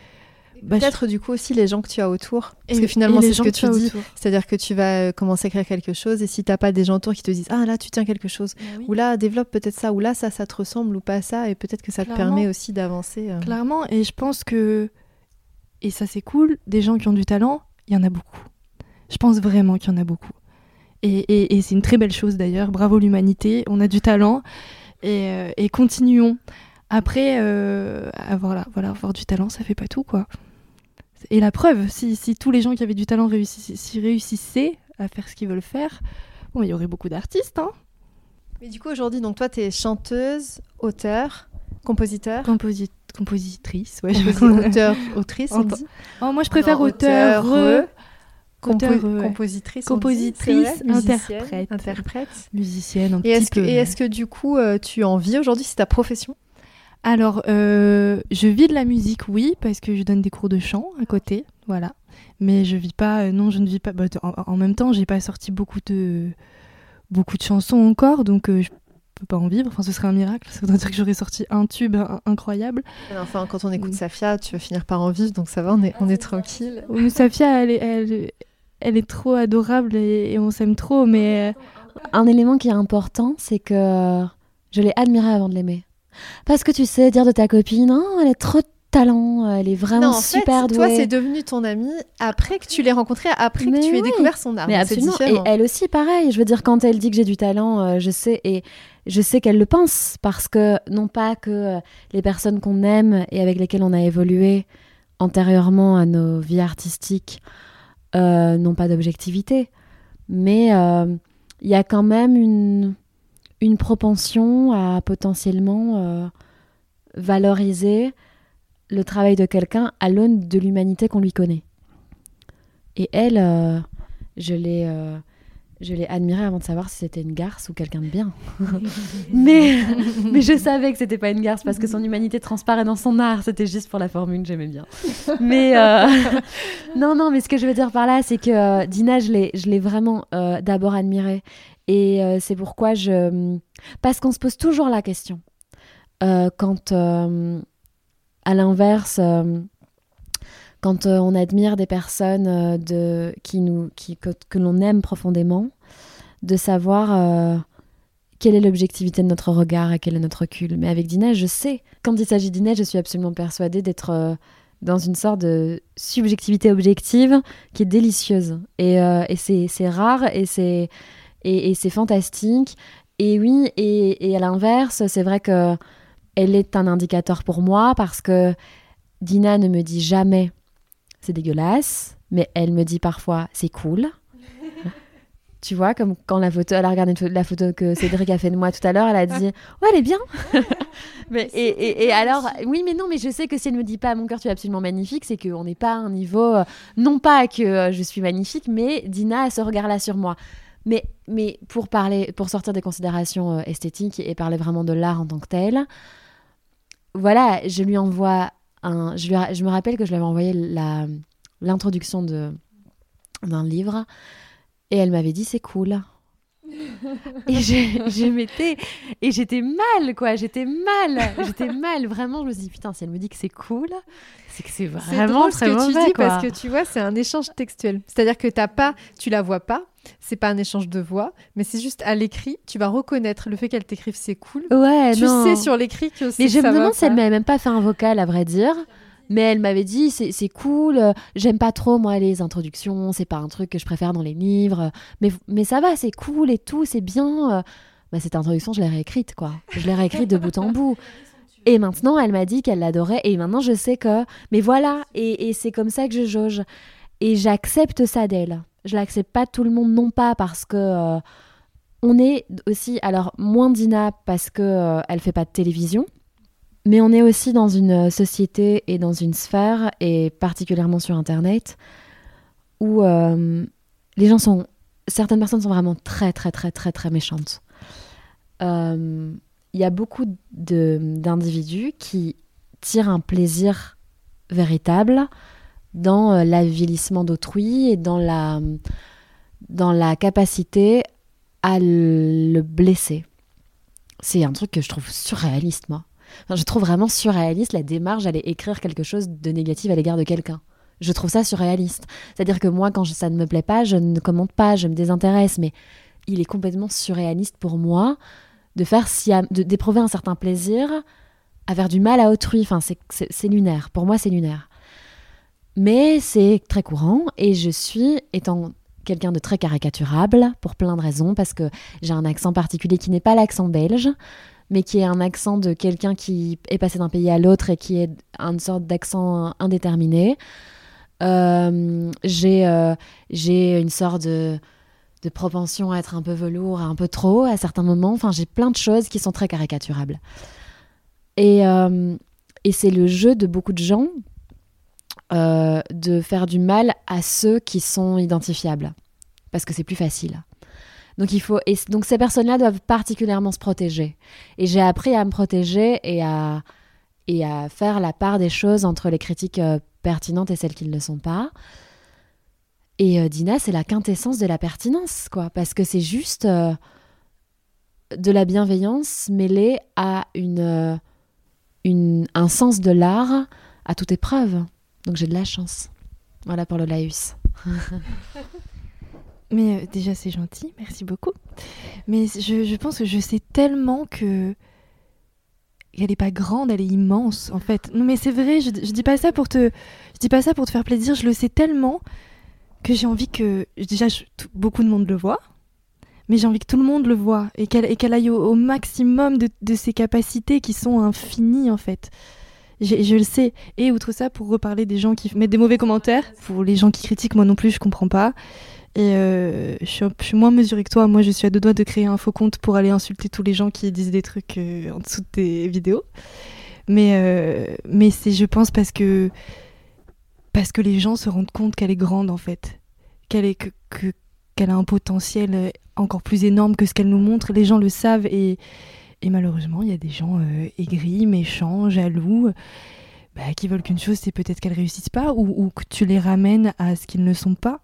Bah, Peut-être je... du coup aussi les gens que tu as autour. Parce et, que finalement, c'est ce que, que tu dis. C'est-à-dire que tu vas commencer à écrire quelque chose et si t'as pas des gens autour qui te disent Ah là, tu tiens quelque chose. oui. Ou là, développe peut-être ça. Ou là, ça, ça te ressemble ou pas ça. Et peut-être que ça Clairement. te permet aussi d'avancer. Euh... Clairement. Et je pense que. Et ça, c'est cool. Des gens qui ont du talent, il y en a beaucoup. Je pense vraiment qu'il y en a beaucoup. Et, et, et c'est une très belle chose d'ailleurs. Bravo l'humanité, on a du talent et, euh, et continuons. Après, euh, avoir, voilà, avoir du talent, ça fait pas tout quoi. Et la preuve, si, si tous les gens qui avaient du talent réussissaient, réussissaient à faire ce qu'ils veulent faire, bon, il y aurait beaucoup d'artistes. Hein. Mais du coup, aujourd'hui, donc toi, tu es chanteuse, auteur, compositeur Composi Compositrice, ouais. Composi auteur, autrice, on dit oh, Moi, je préfère non, auteur, auteur Compo euh, compositrice, compositrice, dit, interprète, interprète, musicienne. Un et est-ce que, peu, et est-ce que du coup euh, tu en vis aujourd'hui C'est ta profession? Alors, euh, je vis de la musique, oui, parce que je donne des cours de chant à côté, voilà. Mais je vis pas, euh, non, je ne vis pas. Bah, en, en, même temps, j'ai pas sorti beaucoup de beaucoup de chansons encore, donc je peux pas en vivre. Enfin, ce serait un miracle. Ça voudrait dire que j'aurais sorti un tube incroyable. Enfin, quand on écoute Safia, tu vas finir par en vivre, donc ça va, on est, on est tranquille. Safia, elle est, elle, elle est trop adorable et, et on s'aime trop, mais... Un élément qui est important, c'est que je l'ai admirée avant de l'aimer. Parce que tu sais, dire de ta copine, non, elle est trop de talent, elle est vraiment non, en super fait, douée. Toi, c'est devenu ton amie après que tu l'aies rencontrée, après mais que tu oui. aies découvert son art. Mais absolument. Et elle aussi, pareil. Je veux dire, quand elle dit que j'ai du talent, euh, je sais et je sais qu'elle le pense parce que non pas que euh, les personnes qu'on aime et avec lesquelles on a évolué antérieurement à nos vies artistiques euh, n'ont pas d'objectivité, mais il euh, y a quand même une, une propension à potentiellement euh, valoriser le travail de quelqu'un à l'aune de l'humanité qu'on lui connaît. Et elle, euh, je l'ai je l'ai admirée avant de savoir si c'était une garce ou quelqu'un de bien. mais, mais je savais que c'était pas une garce parce que son humanité transparaît dans son art. C'était juste pour la formule, j'aimais bien. Mais euh... non, non, mais ce que je veux dire par là, c'est que euh, Dina, je l'ai vraiment euh, d'abord admirée. Et c'est pourquoi je. Parce qu'on se pose toujours la question. quand, à l'inverse quand euh, on admire des personnes euh, de, qui nous, qui, que, que l'on aime profondément, de savoir euh, quelle est l'objectivité de notre regard et quel est notre recul. Mais avec Dina, je sais. Quand il s'agit d'Inès, je suis absolument persuadée d'être dans une sorte de subjectivité objective qui est délicieuse. Et, et c'est rare et c'est et, et fantastique. Et oui, et, et à l'inverse, c'est vrai que elle est un indicateur pour moi parce que Dina ne me dit jamais c'est dégueulasse, mais elle me dit parfois c'est cool. tu vois, comme quand la photo, elle a regardé la photo que Cédric a fait de moi tout à l'heure, elle a dit ouais, elle est bien. mais, et, et, alors, oui, mais non, mais je sais que si elle me dit pas mon cœur, tu es absolument magnifique, c'est qu'on n'est pas à un niveau, euh, non pas que euh, je suis magnifique, mais Dina a ce regard-là sur moi. Mais, mais pour parler, pour sortir des considérations euh, esthétiques et parler vraiment de l'art en tant que tel, voilà, je lui envoie je me rappelle que je lui avais envoyé l'introduction d'un livre et elle m'avait dit c'est cool. Et je, m'étais et j'étais mal quoi j'étais mal j'étais mal vraiment je me suis dit putain si elle me dit que c'est cool c'est que c'est vraiment très ce que tu dis parce que tu vois c'est un échange textuel c'est à dire que t'as pas tu la vois pas c'est pas un échange de voix, mais c'est juste à l'écrit, tu vas reconnaître le fait qu'elle t'écrive c'est cool. Ouais, tu sais sur l'écrit que c'est Mais je me demande si elle m'avait même pas fait un vocal à vrai dire. Mais elle m'avait dit c'est cool, j'aime pas trop moi les introductions, c'est pas un truc que je préfère dans les livres, mais, mais ça va, c'est cool et tout, c'est bien. Bah, cette introduction, je l'ai réécrite quoi. Je l'ai réécrite de bout en bout. Et maintenant, elle m'a dit qu'elle l'adorait et maintenant je sais que. Mais voilà, et, et c'est comme ça que je jauge. Et j'accepte ça d'elle. Je l'accepte pas tout le monde, non pas parce que euh, on est aussi, alors moins Dina parce que euh, elle fait pas de télévision, mais on est aussi dans une société et dans une sphère et particulièrement sur Internet où euh, les gens sont, certaines personnes sont vraiment très très très très très méchantes. Il y a beaucoup d'individus qui tirent un plaisir véritable dans euh, l'avilissement d'autrui et dans la, dans la capacité à le blesser. C'est un truc que je trouve surréaliste, moi. Je trouve vraiment surréaliste la démarche d'aller écrire quelque chose de négatif à l'égard de quelqu'un. Je trouve ça surréaliste. C'est-à-dire que moi, quand ça ne me plaît pas, je ne commente pas, je me désintéresse, mais il est complètement surréaliste pour moi de faire d'éprouver un certain plaisir à faire du mal à autrui. Enfin, c'est lunaire. Pour moi, c'est lunaire. Mais c'est très courant et je suis, étant quelqu'un de très caricaturable, pour plein de raisons, parce que j'ai un accent particulier qui n'est pas l'accent belge, mais qui est un accent de quelqu'un qui est passé d'un pays à l'autre et qui est une sorte d'accent indéterminé. Euh, euh, j'ai une sorte de, de, propension à être un peu velours, un peu trop à certains moments. Enfin, j'ai plein de choses qui sont très caricaturables. Et, euh, et c'est le jeu de beaucoup de gens euh, de faire du mal à ceux qui sont identifiables, parce que c'est plus facile. Donc, il faut, et donc ces personnes-là doivent particulièrement se protéger. Et j'ai appris à me protéger et à, et à faire la part des choses entre les critiques euh, pertinentes et celles qui ne le sont pas. Et euh, Dina, c'est la quintessence de la pertinence, quoi, parce que c'est juste de la bienveillance mêlée à une, une, un sens de l'art à toute épreuve. Donc j'ai de la chance. Voilà pour le laïus. Mais euh, déjà, c'est gentil, merci beaucoup. Mais je, pense que je sais tellement que. Elle n'est pas grande, elle est immense en fait. Non mais c'est vrai, je, je dis pas ça pour te, je dis pas ça pour te faire plaisir. Je le sais tellement que j'ai envie que déjà beaucoup de monde le voit, mais j'ai envie que tout le monde le voit et qu'elle aille au, maximum de, de, ses capacités qui sont infinies en fait je le sais. Et outre ça, pour reparler des gens qui mettent des mauvais commentaires, pour les gens qui critiquent, moi non plus, je comprends pas. Et euh, je, suis, moins mesurée que toi. Moi, je suis à deux doigts de créer un faux compte pour aller insulter tous les gens qui disent des trucs euh, en dessous de tes vidéos. Mais, euh, mais c'est, je pense, parce que, parce que les gens se rendent compte qu'elle est grande, en fait. Qu'elle est, que, qu'elle a un potentiel encore plus énorme que ce qu'elle nous montre. Les gens le savent et, et malheureusement, il y a des gens aigris, méchants, jaloux, bah, qui veulent qu'une chose, c'est peut-être qu'elles réussissent pas, ou, ou, que tu les ramènes à ce qu'ils ne sont pas.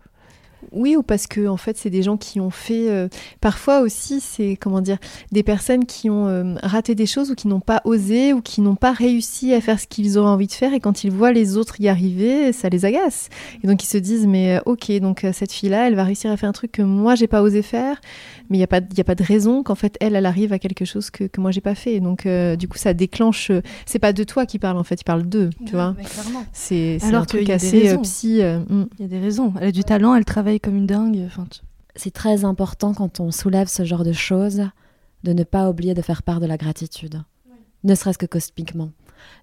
Oui, ou parce que en fait, c'est des gens qui ont fait. Euh, parfois aussi, c'est comment dire, des personnes qui ont euh, raté des choses ou qui n'ont pas osé ou qui n'ont pas réussi à faire ce qu'ils auraient envie de faire. Et quand ils voient les autres y arriver, ça les agace. Et donc ils se disent, mais euh, ok, donc cette fille-là, elle va réussir à faire un truc que moi j'ai pas osé faire, mais il y a pas, il y a pas de raison qu'en fait elle, elle arrive à quelque chose que, que moi j'ai pas fait. Et donc du coup, ça déclenche. c'est pas de toi qui parle en fait, il parle d'eux, tu vois. C'est un truc assez psy. Hmm. Il y a des raisons. Elle a du talent, elle travaille comme une dingue. C'est très important quand on soulève ce genre de choses de ne pas oublier de faire part de la gratitude, ne serait-ce que cosmiquement.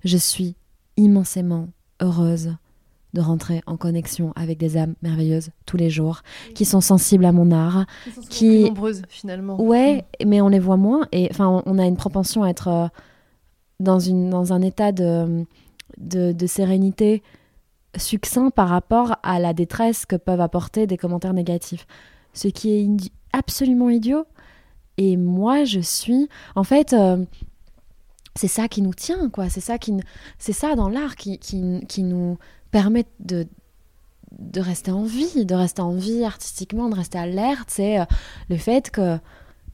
Je suis immensément heureuse de rentrer en connexion avec des âmes merveilleuses tous les jours, qui sont sensibles à mon art, Qui sont Qui- plus nombreuses finalement. Ouais, mais on les voit moins. Et enfin, on- a une propension à être euh, dans, une, dans un état de, de, de sérénité succinct par rapport à la détresse que peuvent apporter des commentaires négatifs. Ce qui est absolument idiot. Et moi, je suis. En fait. euh, c'est ça qui nous tient, quoi. C'est ça qui, c'est ça dans l'art qui, qui, qui nous permet de, de rester en vie, de rester en vie artistiquement, de rester alerte. C'est euh, le fait que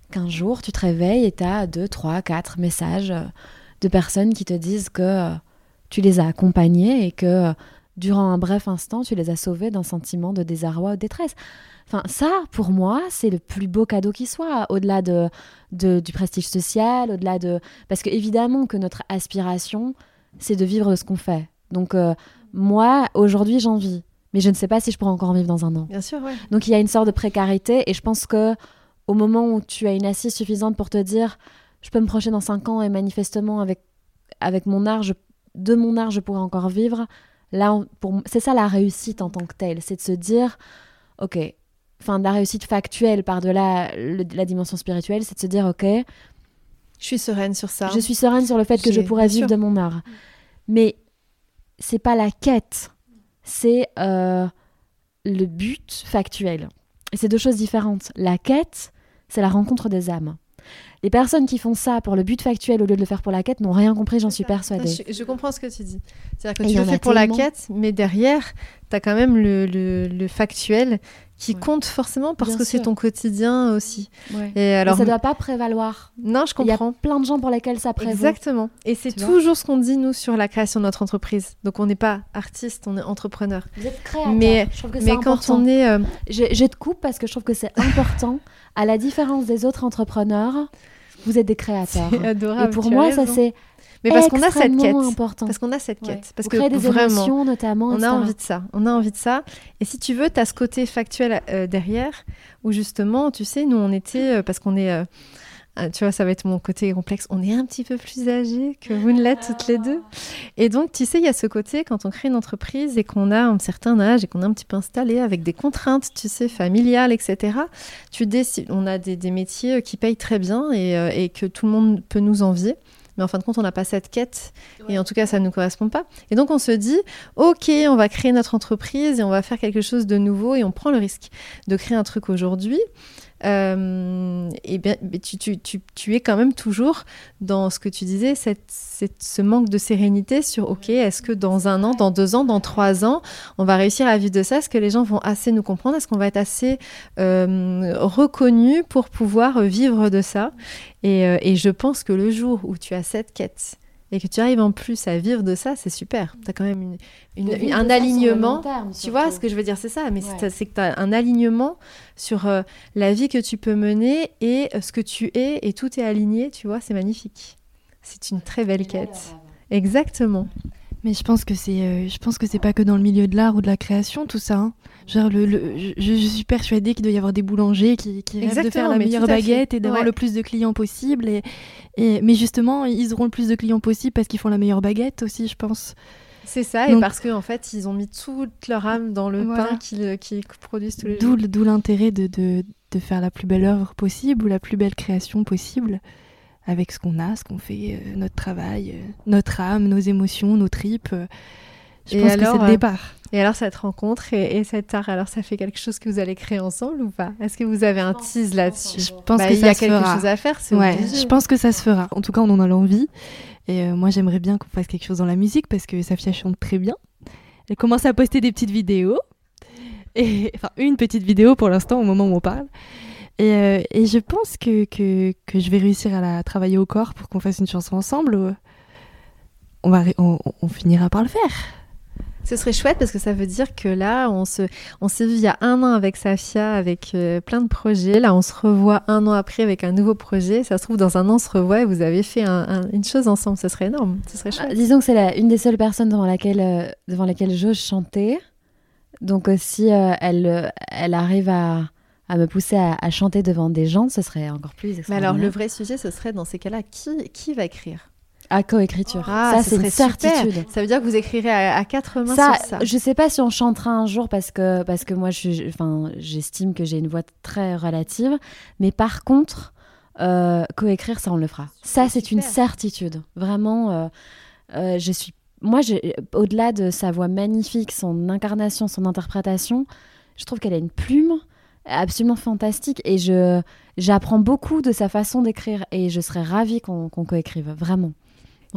qu'un jour tu te réveilles et tu as deux, trois, quatre messages euh, de personnes qui te disent que tu les as accompagnés et que durant un bref instant tu les as sauvés d'un sentiment de désarroi ou de détresse. Enfin, ça, pour moi, c'est le plus beau cadeau qui soit, au-delà de, de- du prestige social, au-delà de... Parce que évidemment que notre aspiration, c'est de vivre de ce qu'on fait. Donc, euh, moi, aujourd'hui, j'en vis. Mais je ne sais pas si je pourrai encore en vivre dans un an. Bien sûr, ouais. Donc il y a une sorte de précarité et je pense que au moment où tu as une assise suffisante pour te dire je peux me projeter dans 5 ans et manifestement avec, avec mon art, je- de mon art je pourrais encore vivre, là pour c'est ça la réussite en tant que telle, c'est de se dire ok, enfin de la réussite factuelle par-delà la dimension spirituelle, c'est de se dire ok, Je suis sereine sur ça. je suis sereine sur le fait que je pourrais vivre sûr. de mon art. Mais c'est pas la quête, c'est euh, le but factuel. Et c'est deux choses différentes. La quête, c'est la rencontre des âmes. Les personnes qui font ça pour le but factuel au lieu de le faire pour la quête n'ont rien compris, j'en suis persuadée. Je, je comprends ce que tu dis. C'est-à-dire que tu le fais pour la quête, mais derrière, tu as quand même le, le- le factuel qui Ouais. compte forcément parce Bien que c'est ton quotidien aussi. Ouais. Et Mais alors, ça doit pas prévaloir. non, je Il y a comprends. plein de gens pour lesquels ça prévaut. Exactement. Et c'est toujours ce qu'on dit, nous, sur la création de notre entreprise. Donc, on n'est pas artiste, on est entrepreneur. Vous êtes créateur. Mais- je trouve que c'est Mais quand important. on est. euh, Je, je te coupe parce que je trouve que c'est important. à la différence des autres entrepreneurs, vous êtes des créateurs. c'est adorable. Et pour moi, ça c'est Mais parce qu'on a cette quête. important. Parce qu'on a cette Ouais. quête. Parce Vous que des vraiment. émotions notamment. On a envie de ça, on a envie de ça. Et si tu veux, tu as ce côté factuel euh, derrière, où justement, tu sais, nous, on était, euh, parce qu'on est, euh, tu vois, ça va être mon côté complexe, on est un petit peu plus âgés que vous ne l'êtes toutes les deux. Et donc, tu sais, il y a ce côté, quand on crée une entreprise et qu'on a un certain âge et qu'on est un petit peu installé avec des contraintes, tu sais, familiales, etc., tu décides, on a des, des métiers qui payent très bien et, et que tout le monde peut nous envier. Mais en fin de compte, on n'a pas cette quête. Et en tout cas, ça ne nous correspond pas. Et donc, on se dit, OK, on va créer notre entreprise et on va faire quelque chose de nouveau et on prend le risque de créer un truc aujourd'hui. Euh, et bien, tu, tu, tu, es quand même toujours dans ce que tu disais, ce manque de sérénité sur OK, est-ce que dans un an, dans deux ans, dans trois ans, on va réussir à vivre de ça? Est-ce que les gens vont assez nous comprendre? Est-ce qu'on va être assez euh, reconnu pour pouvoir vivre de ça? Et, euh, et je pense que le jour où tu as cette quête et que tu arrives en plus à vivre de ça, c'est super. Tu as quand même une, une- un alignement. terme, Tu vois ce que je veux dire, c'est ça. Mais Ouais. c'est que tu as un alignement sur euh, la vie que tu peux mener et euh, ce que tu es, et tout est aligné, tu vois, c'est magnifique. C'est une très belle quête. Exactement. Mais je pense que c'est, euh, je pense que c'est pas que dans le milieu de l'art ou de la création tout ça. hein. Genre le, le- je, je suis persuadée qu'il doit y avoir des boulangers qui, qui rêvent de faire la meilleure baguette et d'avoir Ouais. le plus de clients possible. Et, et mais justement, ils auront le plus de clients possible parce qu'ils font la meilleure baguette aussi, je pense. C'est ça, et parce qu'en fait, ils ont mis toute leur âme dans le Voilà. pain qu'ils produisent tous les jours. d'où l'intérêt de, de, de faire la plus belle œuvre possible ou la plus belle création possible avec ce qu'on a, ce qu'on fait, euh, notre travail, euh, notre âme, nos émotions, nos tripes. euh. je Et pense que alors, c'est le départ. Et alors, cette rencontre et, et cet art, alors ça fait quelque chose que vous allez créer ensemble ou pas? Est-ce que vous avez un tease là-dessus? Je pense Bah, que il y ça a se quelque fera. chose à faire, c'est Ouais, obligé. je pense que ça se fera. En tout cas, on en a l'envie. Et euh, moi, j'aimerais bien qu'on fasse quelque chose dans la musique parce que Safia chante très bien. Elle commence à poster des petites vidéos. Et, enfin, une petite vidéo pour l'instant, au moment où on parle. Et, euh, et je pense que, que, que je vais réussir à la travailler au corps pour qu'on fasse une chanson ensemble. On, va, on, on finira par le faire. Ce serait chouette parce que ça veut dire que là, on se, on s'est vu il y a un an avec Safia, avec euh, plein de projets. Là, on se revoit un an après avec un nouveau projet. Ça se trouve, dans un an, on se revoit et vous avez fait un- un- une chose ensemble. Ce serait énorme. Ce serait Ah, chouette. disons que c'est la- une des seules personnes devant laquelle, euh, devant laquelle j'ose chanter. Donc euh, si euh, elle, euh, elle arrive à, à me pousser à, à chanter devant des gens, ce serait encore plus Mais alors, le vrai sujet, ce serait dans ces cas-là, qui, qui va écrire? À coécriture. Ah, ça, ce c'est une super. certitude. Ça veut dire que vous écrirez à, à quatre mains Ça, sur ça. je sais pas si on chantera un jour parce que, parce que moi, je, enfin, j'estime que j'ai une voix très relative. Mais par contre, euh, coécrire, ça, on le fera. Ça, c'est une certitude. Vraiment, euh, euh, je suis. Moi, au-delà de sa voix magnifique, son incarnation, son interprétation, je trouve qu'elle a une plume absolument fantastique et je j'apprends beaucoup de sa façon d'écrire et je serais ravie qu'on qu'on coécrive vraiment.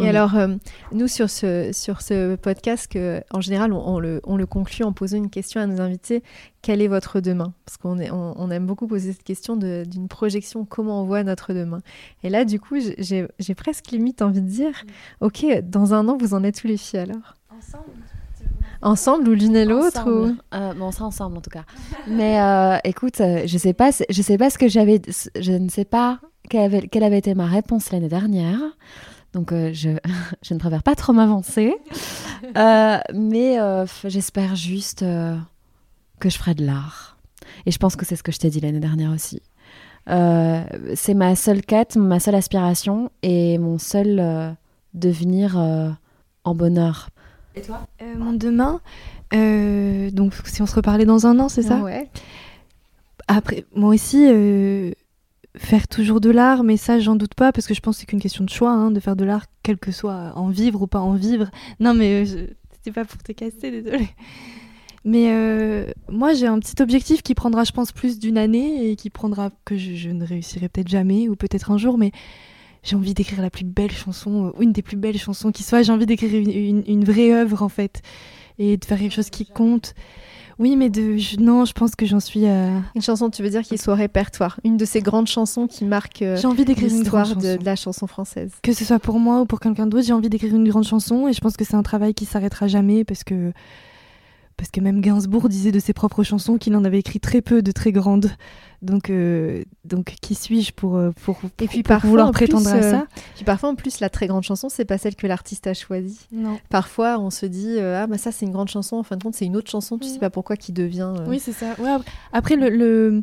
Et alors, euh, nous, sur ce, sur ce podcast, que, en général, on, on le, on le conclut en posant une question à nos invités. Quel est votre demain? Parce qu'on est- on, on aime beaucoup poser cette question de- d'une projection, comment on voit notre demain. Et là, du coup, j'ai- presque limite envie de dire, OK, dans un an, vous en êtes tous les filles alors? Ensemble? Ou l'une et l'autre ou... Ensemble. Euh, bon, on sera ensemble en tout cas. Mais euh, écoute, euh, je sais pas, je sais pas ce que j'avais, je ne sais pas quelle avait, quelle avait été ma réponse l'année dernière. Donc euh, je, je ne préfère pas trop m'avancer. Mais j'espère juste que je ferai de l'art. Et je pense que c'est ce que je t'ai dit l'année dernière aussi. C'est ma seule quête, ma seule aspiration et mon seul devenir en bonheur. Et toi Euh, mon demain, euh, donc si on se reparlait dans un an, c'est ça Ouais. Après, moi aussi, euh, faire toujours de l'art, mais ça, j'en doute pas, parce que je pense que c'est qu'une question de choix, hein, de faire de l'art, quel que soit en vivre ou pas en vivre. Non, mais je- c'était pas pour te casser, désolé. Mais moi, j'ai un petit objectif qui prendra, je pense, plus d'une année et qui prendra que je, je ne réussirai peut-être jamais ou peut-être un jour, mais j'ai envie d'écrire la plus belle chanson, euh, une des plus belles chansons qui soit. J'ai envie d'écrire une, une- une vraie œuvre, en fait, et de faire quelque chose qui compte. Oui, mais de, je- non, je pense que j'en suis à. Une chanson, tu veux dire, qui soit au répertoire. Une de ces grandes chansons qui marquent euh, J'ai envie d'écrire une grande l'histoire de, de la chanson française. Que ce soit pour moi ou pour quelqu'un d'autre, j'ai envie d'écrire une grande chanson et je pense que c'est un travail qui s'arrêtera jamais parce que parce que même Gainsbourg disait de ses propres chansons qu'il en avait écrit très peu de très grandes. Donc euh, donc qui suis-je pour euh, pour, pour, Et puis pour parfois, vouloir plus, prétendre à euh, ça? Puis parfois, en plus, la très grande chanson, c'est pas celle que l'artiste a choisie. Non. Parfois, on se dit euh, ah bah ça c'est une grande chanson. En fin de compte, c'est une autre chanson. Tu Mhm. sais pas pourquoi qui devient. Oui, c'est ça. Ouais, après le, le-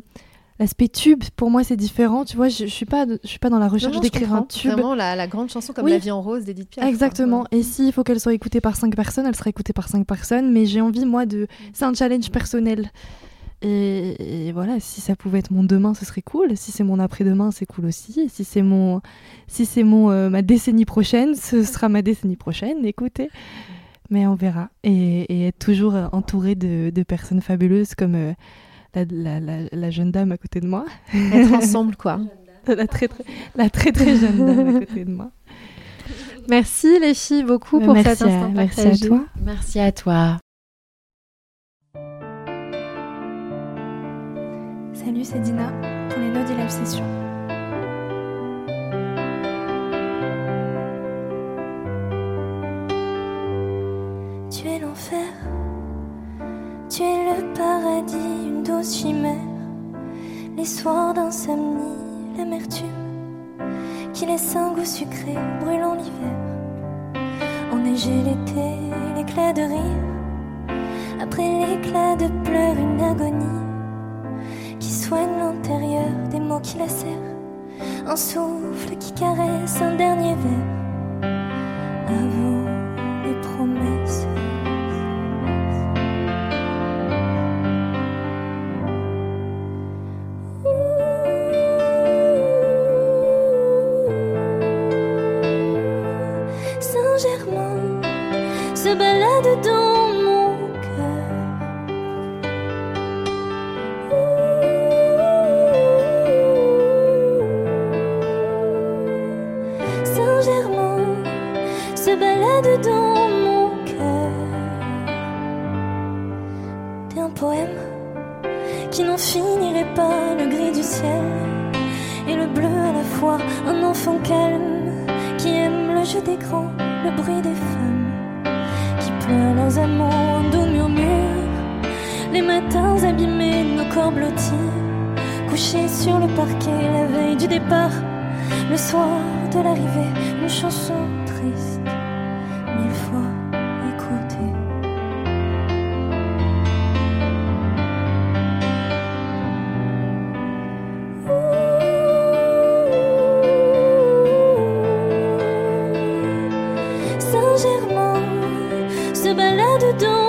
l'aspect tube pour moi c'est différent, tu vois, je, je suis pas je suis pas dans la recherche d'écrire un tube. Vraiment la, la grande chanson comme Oui. La vie en rose d'Edith Piaf. quoi. Exactement. Et s'il faut qu'elle soit écoutée par cinq personnes, elle sera écoutée par cinq personnes. Mais j'ai envie, moi, de. C'est un challenge personnel. Et, et voilà, si ça pouvait être mon demain, ce serait cool. Si c'est mon après-demain, c'est cool aussi. Et si c'est mon, si c'est mon euh, ma décennie prochaine, ce sera ma décennie prochaine. Écoutez, mais on verra. Et, et être toujours entouré de, de personnes fabuleuses comme euh, la, la, la, la jeune dame à côté de moi, Être ensemble quoi. la très très, la très très jeune dame à côté de moi. Merci les filles beaucoup pour merci, cet instant à, merci à toi. Merci à toi. Salut, c'est Dina pour les notes de Live Session. Tu es le paradis, une douce chimère. Les soirs d'insomnie, l'amertume qui laisse un goût sucré brûlant l'hiver. Enneigé l'été, l'éclat de rire. Après l'éclat de pleurs, une agonie qui soigne l'intérieur des mots qui lacèrent. Un souffle qui caresse un dernier verre. se balade dans